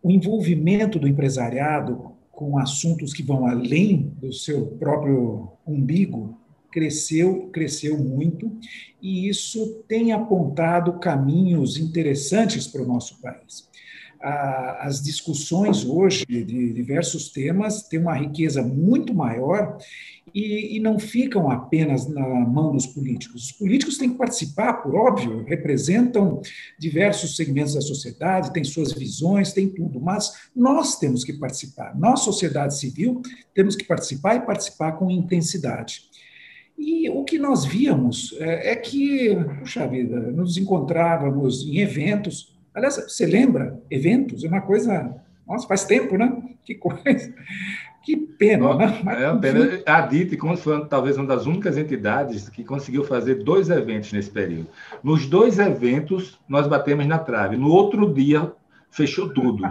o envolvimento do empresariado com assuntos que vão além do seu próprio umbigo cresceu, cresceu muito, e isso tem apontado caminhos interessantes para o nosso país. As discussões hoje de diversos temas têm uma riqueza muito maior e, e, não ficam apenas na mão dos políticos. Os políticos têm que participar, por óbvio, representam diversos segmentos da sociedade, têm suas visões, têm tudo, mas nós temos que participar. Nós, sociedade civil, temos que participar e participar com intensidade. E o que nós víamos é, é que, puxa vida, nos encontrávamos em eventos. Aliás, você lembra? Eventos é uma coisa. Nossa, faz tempo, né? Que coisa. Que pena, né? Mas, é uma pena. A DIT foi talvez uma das únicas entidades que conseguiu fazer dois eventos nesse período. Nos dois eventos, nós batemos na trave. No outro dia, fechou tudo.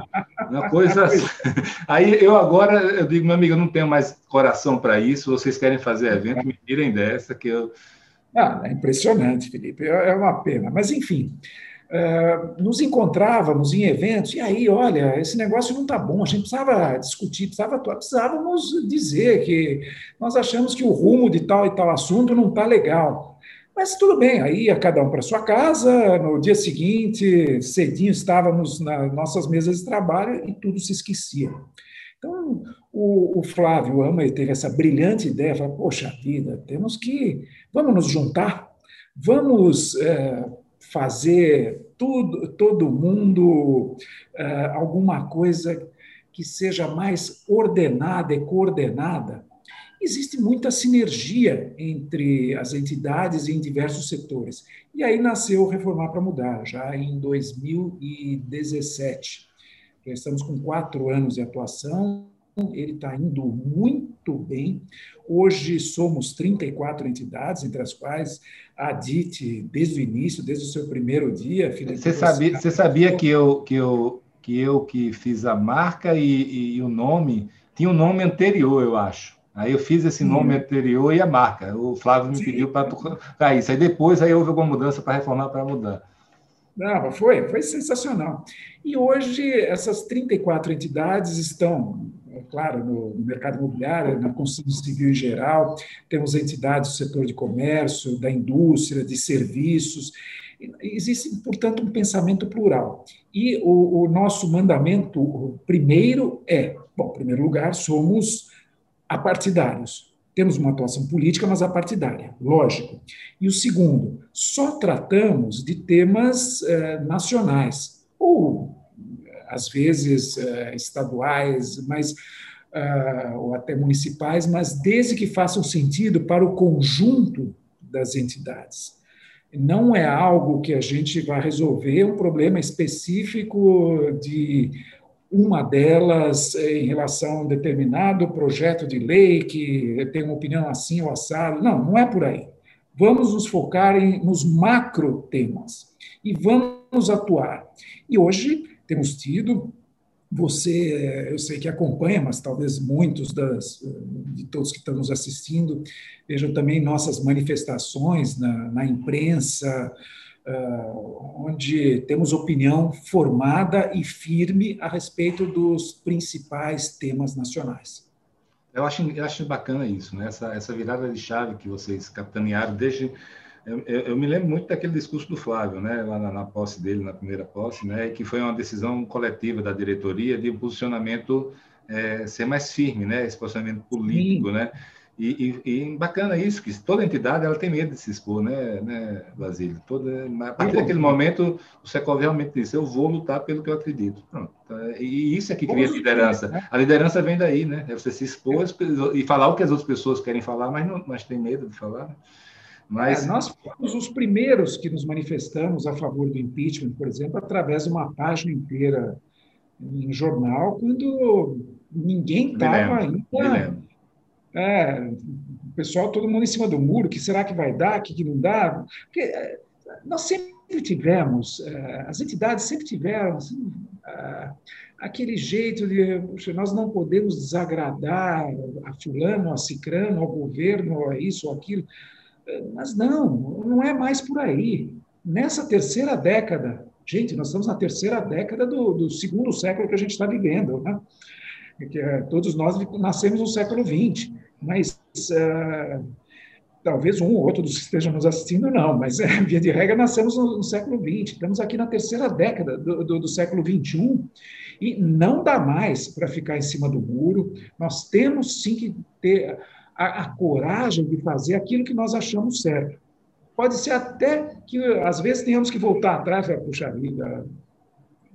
Uma coisa. Aí eu agora eu digo, meu amigo, eu não tenho mais coração para isso. Vocês querem fazer evento, me tirem dessa que eu. Ah, é impressionante, Felipe. É, é uma pena. Mas enfim. Uh, nos encontrávamos em eventos, e aí, olha, esse negócio não está bom, a gente precisava discutir, precisava atuar, precisávamos dizer que nós achamos que o rumo de tal e tal assunto não está legal. Mas tudo bem, aí ia cada um para sua casa, no dia seguinte, cedinho, estávamos nas nossas mesas de trabalho e tudo se esquecia. Então, o, o Flávio Ama teve essa brilhante ideia, falou, poxa vida, temos que, vamos nos juntar, vamos é, fazer tudo, todo mundo é, alguma coisa que seja mais ordenada e coordenada existe muita sinergia entre as entidades em diversos setores. E aí nasceu Reformar para Mudar, já em 2017. Já estamos com quatro anos de atuação, ele está indo muito bem. Hoje somos 34 entidades, entre as quais a DIT, desde o início, desde o seu primeiro dia. Você sabia, você sabia que, eu, que, eu, que eu que fiz a marca e, e o nome, tinha um nome anterior, eu acho. Aí eu fiz esse nome anterior e a marca. O Flávio me Sim. pediu para isso. Aí depois aí houve alguma mudança para reformar, para mudar. Não, foi, foi sensacional. E hoje essas 34 entidades estão, é claro, no, mercado imobiliário, na construção civil em geral, temos entidades do setor de comércio, da indústria, de serviços. Existe, portanto, um pensamento plural. E o, o nosso mandamento primeiro é, bom, em primeiro lugar, somos apartidários. Temos uma atuação política, mas apartidária, lógico. E o segundo, só tratamos de temas eh, nacionais, ou às vezes eh, estaduais, mas, uh, ou até municipais, mas desde que façam sentido para o conjunto das entidades. Não é algo que a gente vai resolver um problema específico de uma delas em relação a um determinado projeto de lei que tem uma opinião assim ou assado. Não, não é por aí. Vamos nos focar em, nos macro temas e vamos atuar. E hoje temos tido, você, eu sei que acompanha, mas talvez muitos das, de todos que estão nos assistindo vejam também nossas manifestações na, na imprensa, onde temos opinião formada e firme a respeito dos principais temas nacionais. Eu acho, eu acho bacana isso, né? essa, essa virada de chave que vocês capitanearam desde. Eu, eu, me lembro muito daquele discurso do Flávio, né, lá na, na, posse dele, na primeira posse, né, que foi uma decisão coletiva da diretoria de um posicionamento é, ser mais firme, né, esse posicionamento político, Sim. né, e, e, e, bacana isso, que toda entidade ela tem medo de se expor, né, né Basílio? Toda, a partir daquele momento, o Secov realmente disse, eu vou lutar pelo que eu acredito. Pronto. E isso é que cria liderança. Né? A liderança vem daí, né? É você se expor e falar o que as outras pessoas querem falar, mas, não, mas tem medo de falar. Mas... É, nós fomos os primeiros que nos manifestamos a favor do impeachment, por exemplo, através de uma página inteira em jornal, quando ninguém estava ainda é, o pessoal, todo mundo em cima do muro, que será que vai dar, o que, que não dá? Porque é, nós sempre tivemos, é, as entidades sempre tiveram assim, aquele jeito de, nós não podemos desagradar a fulano, a cicrano, ao governo, a isso ou aquilo. Mas não, não é mais por aí. nessa terceira década, gente, nós estamos na terceira década do, do segundo século que a gente está vivendo, né? Que, é, todos nós nascemos no século XX, mas uh, talvez um ou outro dos que estejam nos assistindo não, mas é, via de regra nascemos no, no, século XX, estamos aqui na terceira década do, do, do século XXI e não dá mais para ficar em cima do muro, nós temos sim que ter a, a coragem de fazer aquilo que nós achamos certo. Pode ser até que, às vezes, tenhamos que voltar atrás e puxa vida,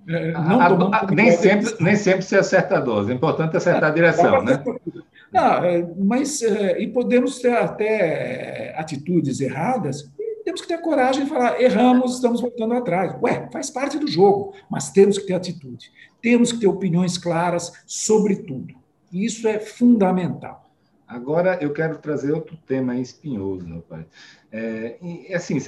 é, a, a, nem, sempre, nem sempre se acerta a dose, é importante acertar a direção, né? Não, é, mas é, e podemos ter até atitudes erradas, temos que ter coragem de falar, erramos, estamos voltando atrás. Ué, faz parte do jogo, mas temos que ter atitude. Temos que ter opiniões claras sobre tudo. Isso é fundamental. Agora eu quero trazer outro tema espinhoso, pai. É, assim,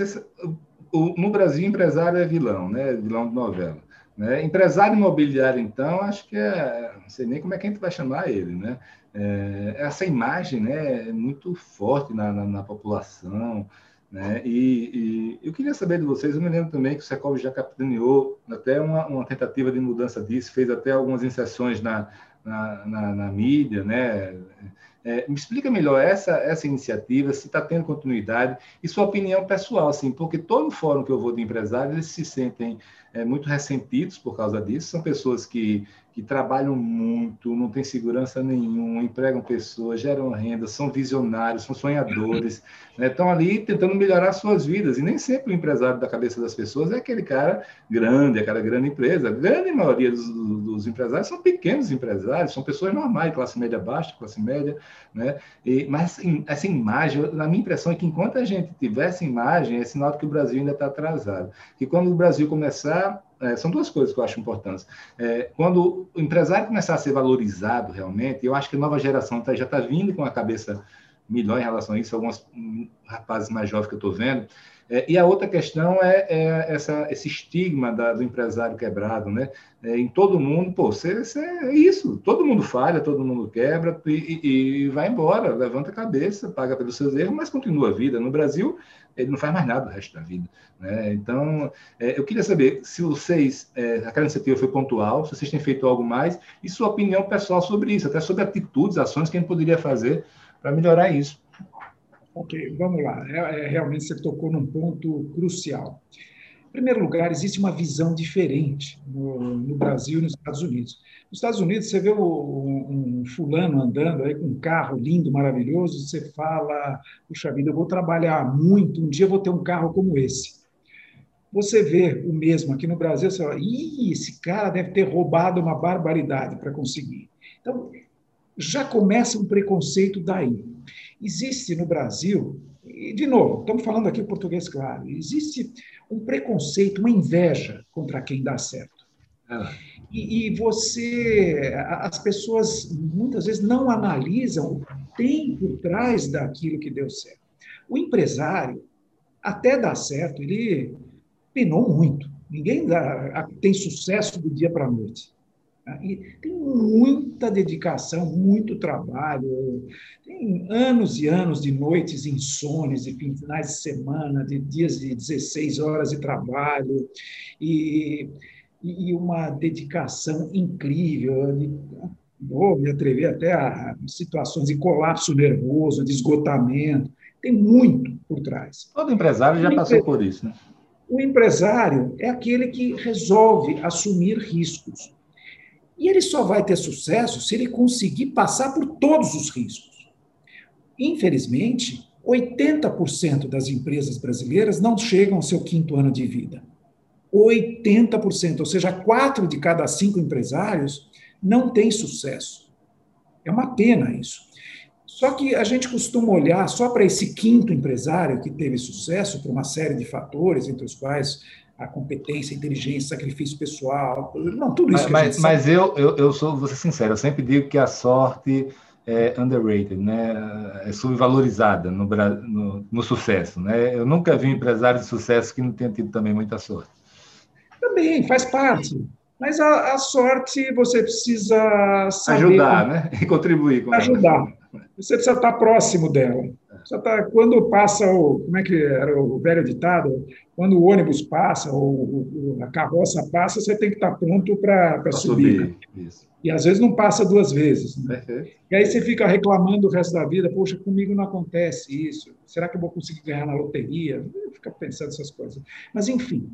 o, no Brasil, empresário é vilão, né? Vilão de novela. Né? Empresário imobiliário, então, acho que é. Não sei nem como é que a gente vai chamar ele, né? É, essa imagem né, é muito forte na, na, na população. Né? E, e, eu queria saber de vocês, eu me lembro também que o Secov já capitaneou até uma, uma, tentativa de mudança disso, fez até algumas inserções na, na, na, na mídia, né? É, me explica melhor essa, essa iniciativa, se está tendo continuidade e sua opinião pessoal, assim, porque todo fórum que eu vou de empresários, eles se sentem é, muito ressentidos por causa disso. São pessoas que, que trabalham muito, não têm segurança nenhuma, empregam pessoas, geram renda, são visionários, são sonhadores, né? estão ali tentando melhorar suas vidas. E nem sempre o empresário da cabeça das pessoas é aquele cara grande, aquela grande empresa. A grande maioria dos, dos empresários são pequenos empresários, são pessoas normais, classe média baixa, classe média. Né? E, mas essa imagem, na minha impressão é que enquanto a gente tiver essa imagem, é sinal de que o Brasil ainda está atrasado. Que quando o Brasil começar é, são duas coisas que eu acho importantes. É, quando o empresário começar a ser valorizado realmente, eu acho que a nova geração tá, já está vindo com a cabeça melhor em relação a isso, alguns rapazes mais jovens que eu estou vendo. É, e a outra questão é, é essa, esse estigma da, do empresário quebrado, né? É, em todo mundo, pô, você, é isso, todo mundo falha, todo mundo quebra e, e, e, vai embora, levanta a cabeça, paga pelos seus erros, mas continua a vida. No Brasil, ele não faz mais nada o resto da vida. Né? Então, é, eu queria saber se vocês, é, aquela iniciativa foi pontual, se vocês têm feito algo mais, e sua opinião pessoal sobre isso, até sobre atitudes, ações que a gente poderia fazer para melhorar isso. Ok, vamos lá. É, é, realmente você tocou num ponto crucial. Em primeiro lugar, existe uma visão diferente no, no Brasil e nos Estados Unidos. Nos Estados Unidos, você vê um, um, fulano andando aí com um carro lindo, maravilhoso, você fala, puxa vida, eu vou trabalhar muito, um dia eu vou ter um carro como esse. Você vê o mesmo aqui no Brasil, você fala, Ih, esse cara deve ter roubado uma barbaridade para conseguir. Então, já começa um preconceito daí. Existe no Brasil, e de novo, estamos falando aqui português claro, existe um preconceito, uma inveja contra quem dá certo. Ah. E, e, você, as pessoas muitas vezes não analisam o que tem por trás daquilo que deu certo. O empresário, até dar certo, ele penou muito. Ninguém dá, tem sucesso do dia para a noite. Tem muita dedicação, muito trabalho, tem anos e anos de noites insones, de finais de semana, de dias de 16 horas de trabalho, e, e uma dedicação incrível. Vou me atrever até a situações de colapso nervoso, de esgotamento. Tem muito por trás. Todo empresário já passou por isso, né? O empresário é aquele que resolve assumir riscos. E ele só vai ter sucesso se ele conseguir passar por todos os riscos. Infelizmente, 80% das empresas brasileiras não chegam ao seu quinto ano de vida. 80%, ou seja, quatro de cada cinco empresários não têm sucesso. É uma pena isso. Só que a gente costuma olhar só para esse quinto empresário que teve sucesso por uma série de fatores, entre os quais a competência, a inteligência, sacrifício pessoal, não, tudo isso. Mas, mas eu, eu, eu sou, vou ser sincero, eu sempre digo que a sorte é underrated, né? é subvalorizada no, no, no sucesso. Né? Eu nunca vi um empresário de sucesso que não tenha tido também muita sorte. Também, faz parte. Mas a, a sorte você precisa saber. Ajudar, né? E contribuir com Ajudar. Ela. Você precisa estar próximo dela. Só tá, quando passa o. Como é que era o velho ditado? Quando o ônibus passa, ou a carroça passa, você tem que estar pronto para subir. subir. E às vezes não passa duas vezes. Né? E aí você fica reclamando o resto da vida: poxa, comigo não acontece isso. Será que eu vou conseguir ganhar na loteria? Fica pensando essas coisas. Mas, enfim.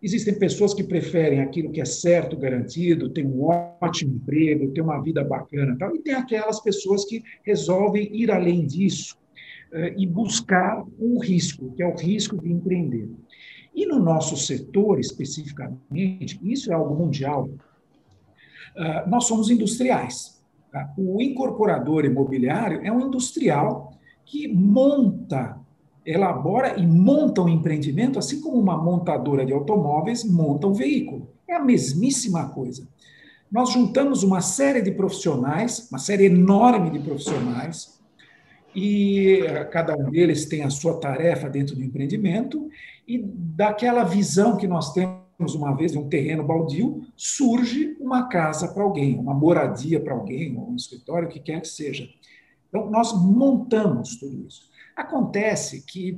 Existem pessoas que preferem aquilo que é certo, garantido, tem um ótimo emprego, tem uma vida bacana, tal, e tem aquelas pessoas que resolvem ir além disso e buscar um risco, que é o risco de empreender. E no nosso setor, especificamente, isso é algo mundial, eh, nós somos industriais. Tá? O incorporador imobiliário é um industrial que monta elabora e monta um empreendimento, assim como uma montadora de automóveis monta um veículo. É a mesmíssima coisa. Nós juntamos uma série de profissionais, uma série enorme de profissionais, e cada um deles tem a sua tarefa dentro do empreendimento, e daquela visão que nós temos uma vez de um terreno baldio, surge uma casa para alguém, uma moradia para alguém, um escritório, o que quer que seja. Então, nós montamos tudo isso. Acontece que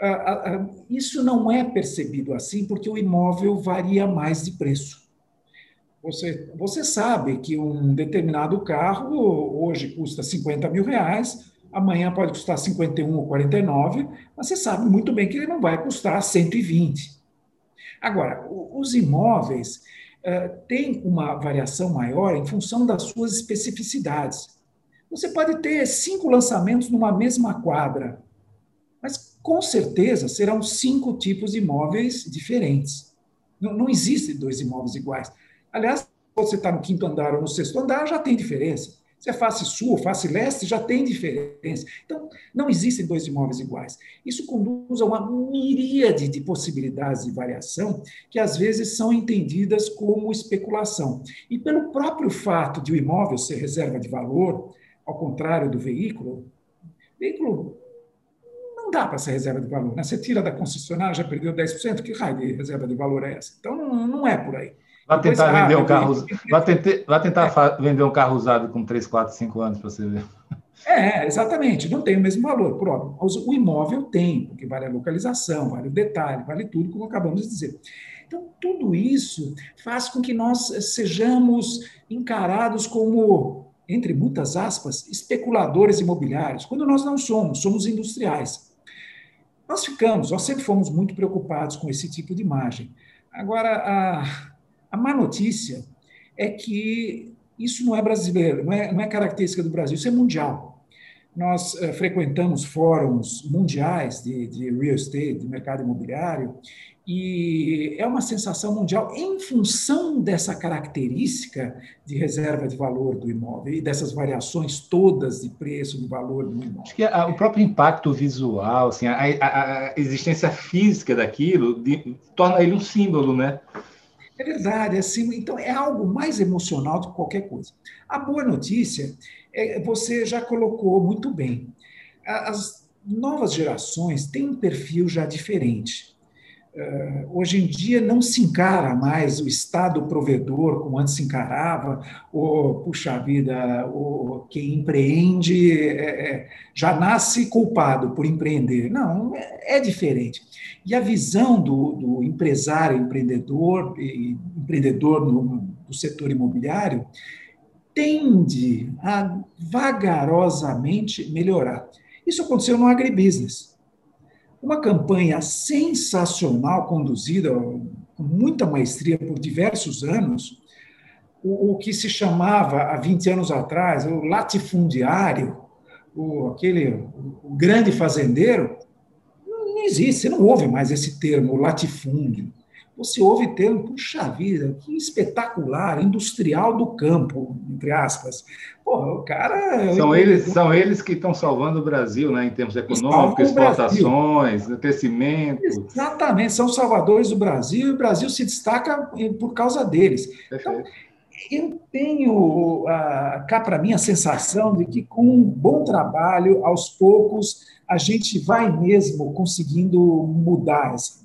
uh, uh, isso não é percebido assim porque o imóvel varia mais de preço. Você, você sabe que um determinado carro hoje custa 50 mil reais, amanhã pode custar 51 ou 49, mas você sabe muito bem que ele não vai custar 120. Agora, os imóveis uh, têm uma variação maior em função das suas especificidades. Você pode ter cinco lançamentos numa mesma quadra, mas com certeza serão cinco tipos de imóveis diferentes. Não, não existem dois imóveis iguais. Aliás, você está no quinto andar ou no sexto andar, já tem diferença. Se é face sul, face leste, já tem diferença. Então, não existem dois imóveis iguais. Isso conduz a uma miríade de possibilidades de variação que, às vezes, são entendidas como especulação. E pelo próprio fato de o imóvel ser reserva de valor, ao contrário do veículo, veículo não dá para ser reserva de valor. Né? Você tira da concessionária, já perdeu 10%, que raio de reserva de valor é essa? Então, não, é por aí. Vai tentar vender ah, um carro, vai tentar, vai tentar é. vender um carro usado com 3, 4, 5 anos para você ver. É, exatamente, não tem o mesmo valor, óbvio. O imóvel tem, porque vale a localização, vale o detalhe, vale tudo, como acabamos de dizer. Então, tudo isso faz com que nós sejamos encarados como entre muitas aspas, especuladores imobiliários, quando nós não somos, somos industriais. Nós ficamos, nós sempre fomos muito preocupados com esse tipo de imagem. Agora, a, a má notícia é que isso não é brasileiro, não é, não é característica do Brasil, isso é mundial. Nós uh, frequentamos fóruns mundiais de, de real estate, de mercado imobiliário, e é uma sensação mundial em função dessa característica de reserva de valor do imóvel e dessas variações todas de preço, de valor do imóvel. Acho que a, o próprio impacto visual, assim, a, a, a existência física daquilo, de, torna ele um símbolo, né? É verdade, é assim, então é algo mais emocional do que qualquer coisa. A boa notícia é você já colocou muito bem. As novas gerações têm um perfil já diferente hoje em dia não se encara mais o Estado provedor como antes se encarava, ou, puxa vida, o, quem empreende é, é, já nasce culpado por empreender. Não, é, é diferente. E a visão do, do empresário, empreendedor, empreendedor no setor imobiliário tende a vagarosamente melhorar. Isso aconteceu no agribusiness uma campanha sensacional, conduzida com muita maestria por diversos anos, o, o que se chamava, há 20 anos atrás, o latifundiário, o, aquele, o, grande fazendeiro, não existe, você não ouve mais esse termo, latifúndio você ouve termo, puxa vida, que espetacular, industrial do campo, entre aspas. Porra, o cara. São eles, são eles que estão salvando o Brasil, né, em termos econômicos, exportações, crescimento. Exatamente, são salvadores do Brasil e o Brasil se destaca por causa deles. Então, eu tenho cá para mim a sensação de que com um bom trabalho, aos poucos, a gente vai mesmo conseguindo mudar essa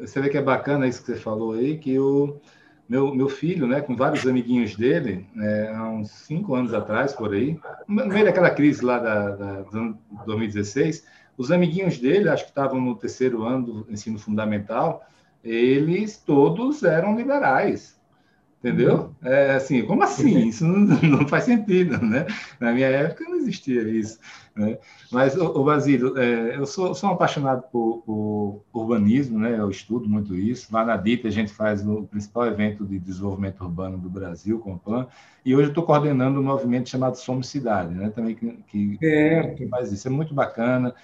você vê que é bacana isso que você falou aí, que o, meu, meu filho, né, com vários amiguinhos dele, é, há uns cinco anos atrás, por aí, no meio daquela crise lá da, da, de 2016, os amiguinhos dele, acho que estavam no terceiro ano do ensino fundamental, eles todos eram liberais. Entendeu? É assim, como assim? Isso não, não, faz sentido, né? Na minha época não existia isso. Né? Mas, o Basílio, é, eu sou, sou um apaixonado por, por, urbanismo, né? Eu estudo muito isso. Lá na DIP a gente faz o principal evento de desenvolvimento urbano do Brasil, com o PAN, e hoje eu estou coordenando um movimento chamado Somos Cidade, né? Também que, que faz isso. É muito bacana.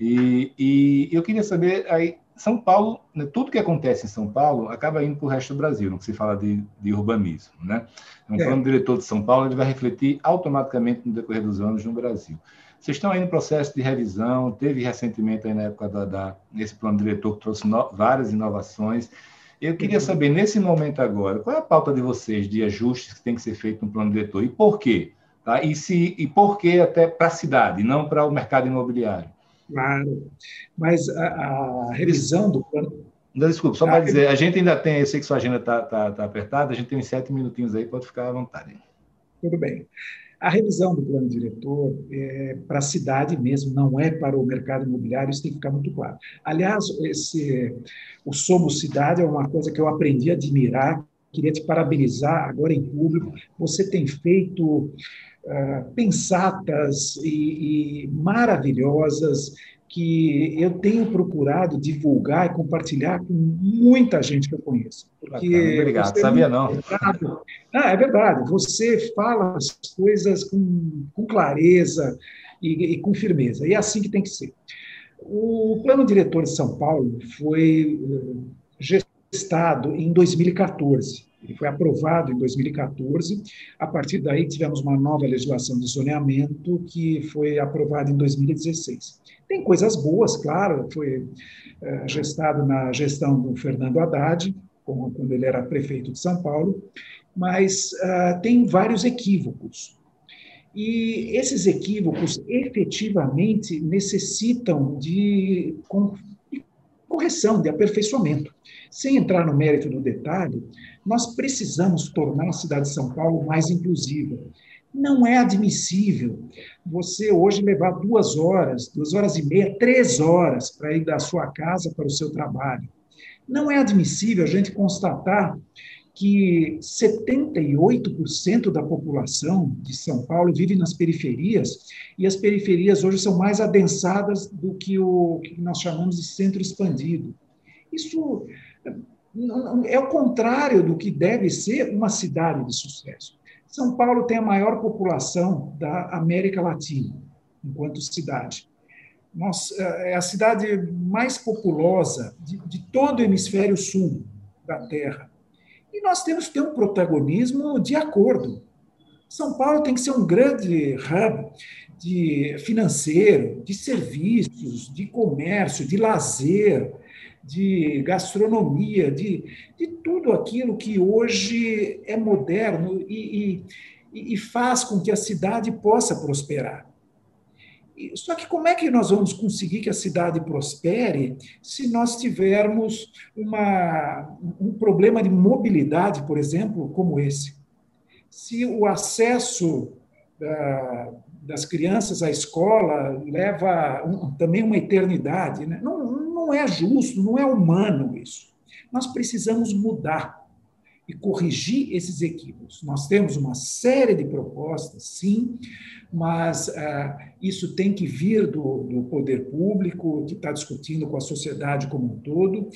E, e eu queria saber aí são Paulo, né, tudo que acontece em São Paulo acaba indo para o resto do Brasil, no que se fala de, de urbanismo. Né? Então, é. plano diretor de São Paulo ele vai refletir automaticamente no decorrer dos anos no Brasil. Vocês estão aí no processo de revisão, teve recentemente aí na época da, da esse plano diretor que trouxe no, várias inovações. Eu queria uhum. saber, nesse momento agora, qual é a pauta de vocês de ajustes que tem que ser feito no plano diretor e por quê? Tá? E, se, e por que até para a cidade, não para o mercado imobiliário? Claro, mas a, a revisão do plano. Não, desculpa, só para dizer, a gente ainda tem, eu sei que sua agenda está tá, tá apertada, a gente tem uns sete minutinhos aí, pode ficar à vontade. Tudo bem. A revisão do plano diretor é para a cidade mesmo, não é para o mercado imobiliário, isso tem que ficar muito claro. Aliás, esse, o Somos Cidade é uma coisa que eu aprendi a admirar, queria te parabenizar agora em público. Você tem feito uh, pensatas e, e maravilhosas que eu tenho procurado divulgar e compartilhar com muita gente que eu conheço. Porque Obrigado, sabia não. Ah, é verdade, você fala as coisas com, com clareza e, e, com firmeza, e é assim que tem que ser. O plano diretor de São Paulo foi eh, gestado em 2014. Ele foi aprovado em 2014. A partir daí, tivemos uma nova legislação de zoneamento que foi aprovada em 2016. Tem coisas boas, claro, foi é, gestado na gestão do Fernando Haddad, quando ele era prefeito de São Paulo, mas uh, tem vários equívocos. E esses equívocos efetivamente necessitam de correção, de aperfeiçoamento. Sem entrar no mérito do detalhe, nós precisamos tornar a cidade de São Paulo mais inclusiva. Não é admissível você hoje levar duas horas, duas horas e meia, três horas para ir da sua casa para o seu trabalho. Não é admissível a gente constatar que 78% da população de São Paulo vive nas periferias, e as periferias hoje são mais adensadas do que o que nós chamamos de centro expandido. Isso é o contrário do que deve ser uma cidade de sucesso. São Paulo tem a maior população da América Latina, enquanto cidade. Nós, é a cidade mais populosa de, de todo o hemisfério sul da Terra. E nós temos que ter um protagonismo de acordo. São Paulo tem que ser um grande hub de financeiro, de serviços, de comércio, de lazer, de gastronomia, de, de tudo aquilo que hoje é moderno e, e, e faz com que a cidade possa prosperar. Só que como é que nós vamos conseguir que a cidade prospere se nós tivermos uma, um problema de mobilidade, por exemplo, como esse? Se o acesso da, das crianças à escola leva um, também uma eternidade, né? não, não é justo, não é humano isso. Nós precisamos mudar e corrigir esses equívocos. Nós temos uma série de propostas, sim, mas ah, isso tem que vir do, do poder público, que está discutindo com a sociedade como um todo,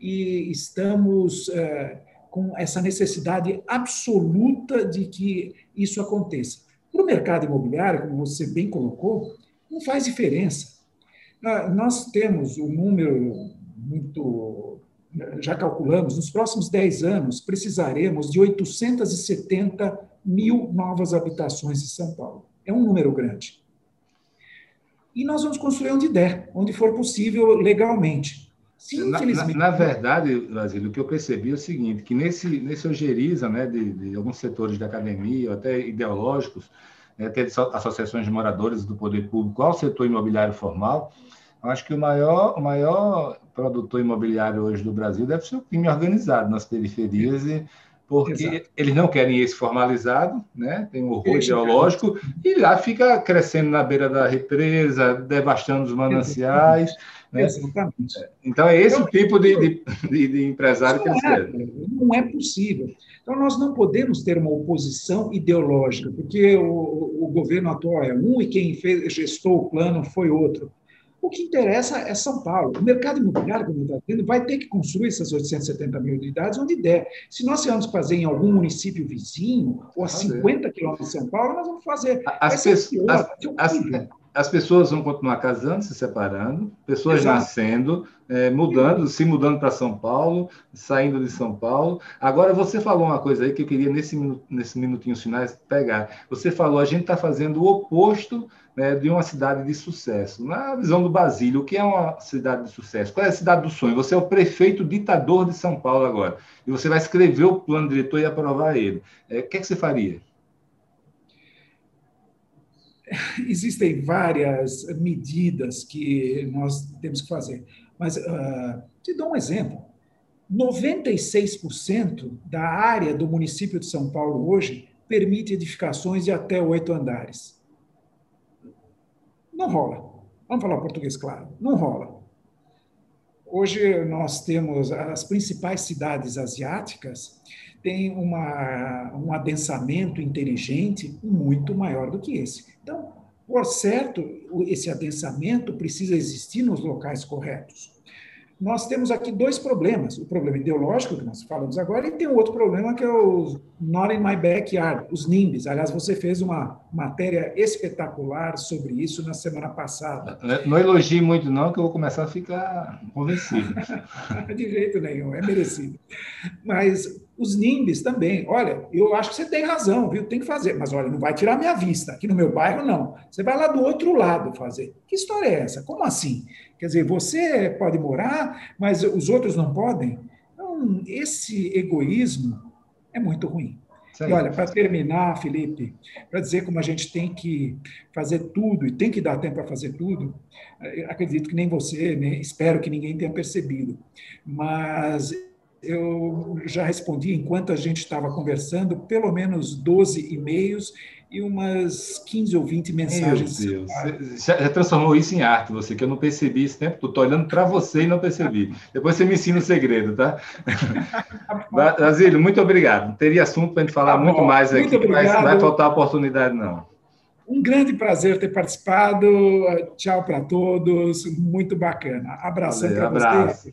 e estamos ah, com essa necessidade absoluta de que isso aconteça. Para o mercado imobiliário, como você bem colocou, não faz diferença. Ah, nós temos um número muito. Já calculamos, nos próximos 10 anos, precisaremos de 870 mil novas habitações em São Paulo. É um número grande. E nós vamos construir onde der, onde for possível legalmente. Sim, na, na, na, verdade, Brasil, o que eu percebi é o seguinte, que nesse, nesse ojeriza né, de, de alguns setores da academia, até ideológicos, né, até associações de moradores do poder público ao setor imobiliário formal, Acho que o maior, o maior produtor imobiliário hoje do Brasil deve ser o time organizado nas periferias, e, porque Exato. eles não querem esse formalizado, né? tem um horror ideológico, e lá fica crescendo na beira da represa, devastando os mananciais. Né? Exatamente. Então, é esse então, tipo de, de, de empresário que eles é, querem. Não é possível. Então, nós não podemos ter uma oposição ideológica, porque o, o governo atual é um e quem fez, gestou o plano foi outro. O que interessa é São Paulo. O mercado imobiliário, como está dizendo, vai ter que construir essas 870 mil unidades onde der. Se nós que fazer em algum município vizinho, ou a 50 quilômetros de São Paulo, nós vamos fazer. As, pessoas, as, as, as, pessoas vão continuar casando, se separando, pessoas Exato. nascendo, é, mudando, se mudando para São Paulo, saindo de São Paulo. Agora, você falou uma coisa aí que eu queria, nesse, nesse minutinhos finais, pegar. Você falou, a gente está fazendo o oposto né, de uma cidade de sucesso. Na visão do Basílio, o que é uma cidade de sucesso? Qual é a cidade do sonho? Você é o prefeito ditador de São Paulo agora, e você vai escrever o plano diretor e aprovar ele. É, o que, é que você faria? Existem várias medidas que nós temos que fazer, mas uh, te dou um exemplo. 96% da área do município de São Paulo hoje permite edificações de até oito andares. Não rola. Vamos falar português claro. Não rola. Hoje nós temos as principais cidades asiáticas têm uma, um adensamento inteligente muito maior do que esse. Então, por certo, esse adensamento precisa existir nos locais corretos nós temos aqui dois problemas. O problema ideológico, que nós falamos agora, e tem um outro problema que é o Not in My Backyard, os NIMBYs. Aliás, você fez uma matéria espetacular sobre isso na semana passada. Não elogie muito, não, que eu vou começar a ficar convencido. De jeito nenhum, é merecido. Mas os NIMBYs também. Olha, eu acho que você tem razão, viu? Tem que fazer. Mas olha, não vai tirar minha vista. Aqui no meu bairro, não. Você vai lá do outro lado fazer. Que história é essa? Como assim? Quer dizer, você pode morar, mas os outros não podem? Então, esse egoísmo é muito ruim. E olha, para terminar, Felipe, para dizer como a gente tem que fazer tudo e tem que dar tempo para fazer tudo, acredito que nem você, né? espero que ninguém tenha percebido, mas eu já respondi, enquanto a gente estava conversando, pelo menos 12 e-mails e umas 15 ou 20 mensagens. Meu Deus, você já transformou isso em arte, você, que eu não percebi esse tempo, estou olhando para você e não percebi. Depois você me ensina o segredo, tá? Basílio, muito obrigado. Teria assunto para a gente falar tá muito mais muito aqui, obrigado. mas não vai faltar oportunidade, não. Um grande prazer ter participado. Tchau para todos. Muito bacana. Abração para você.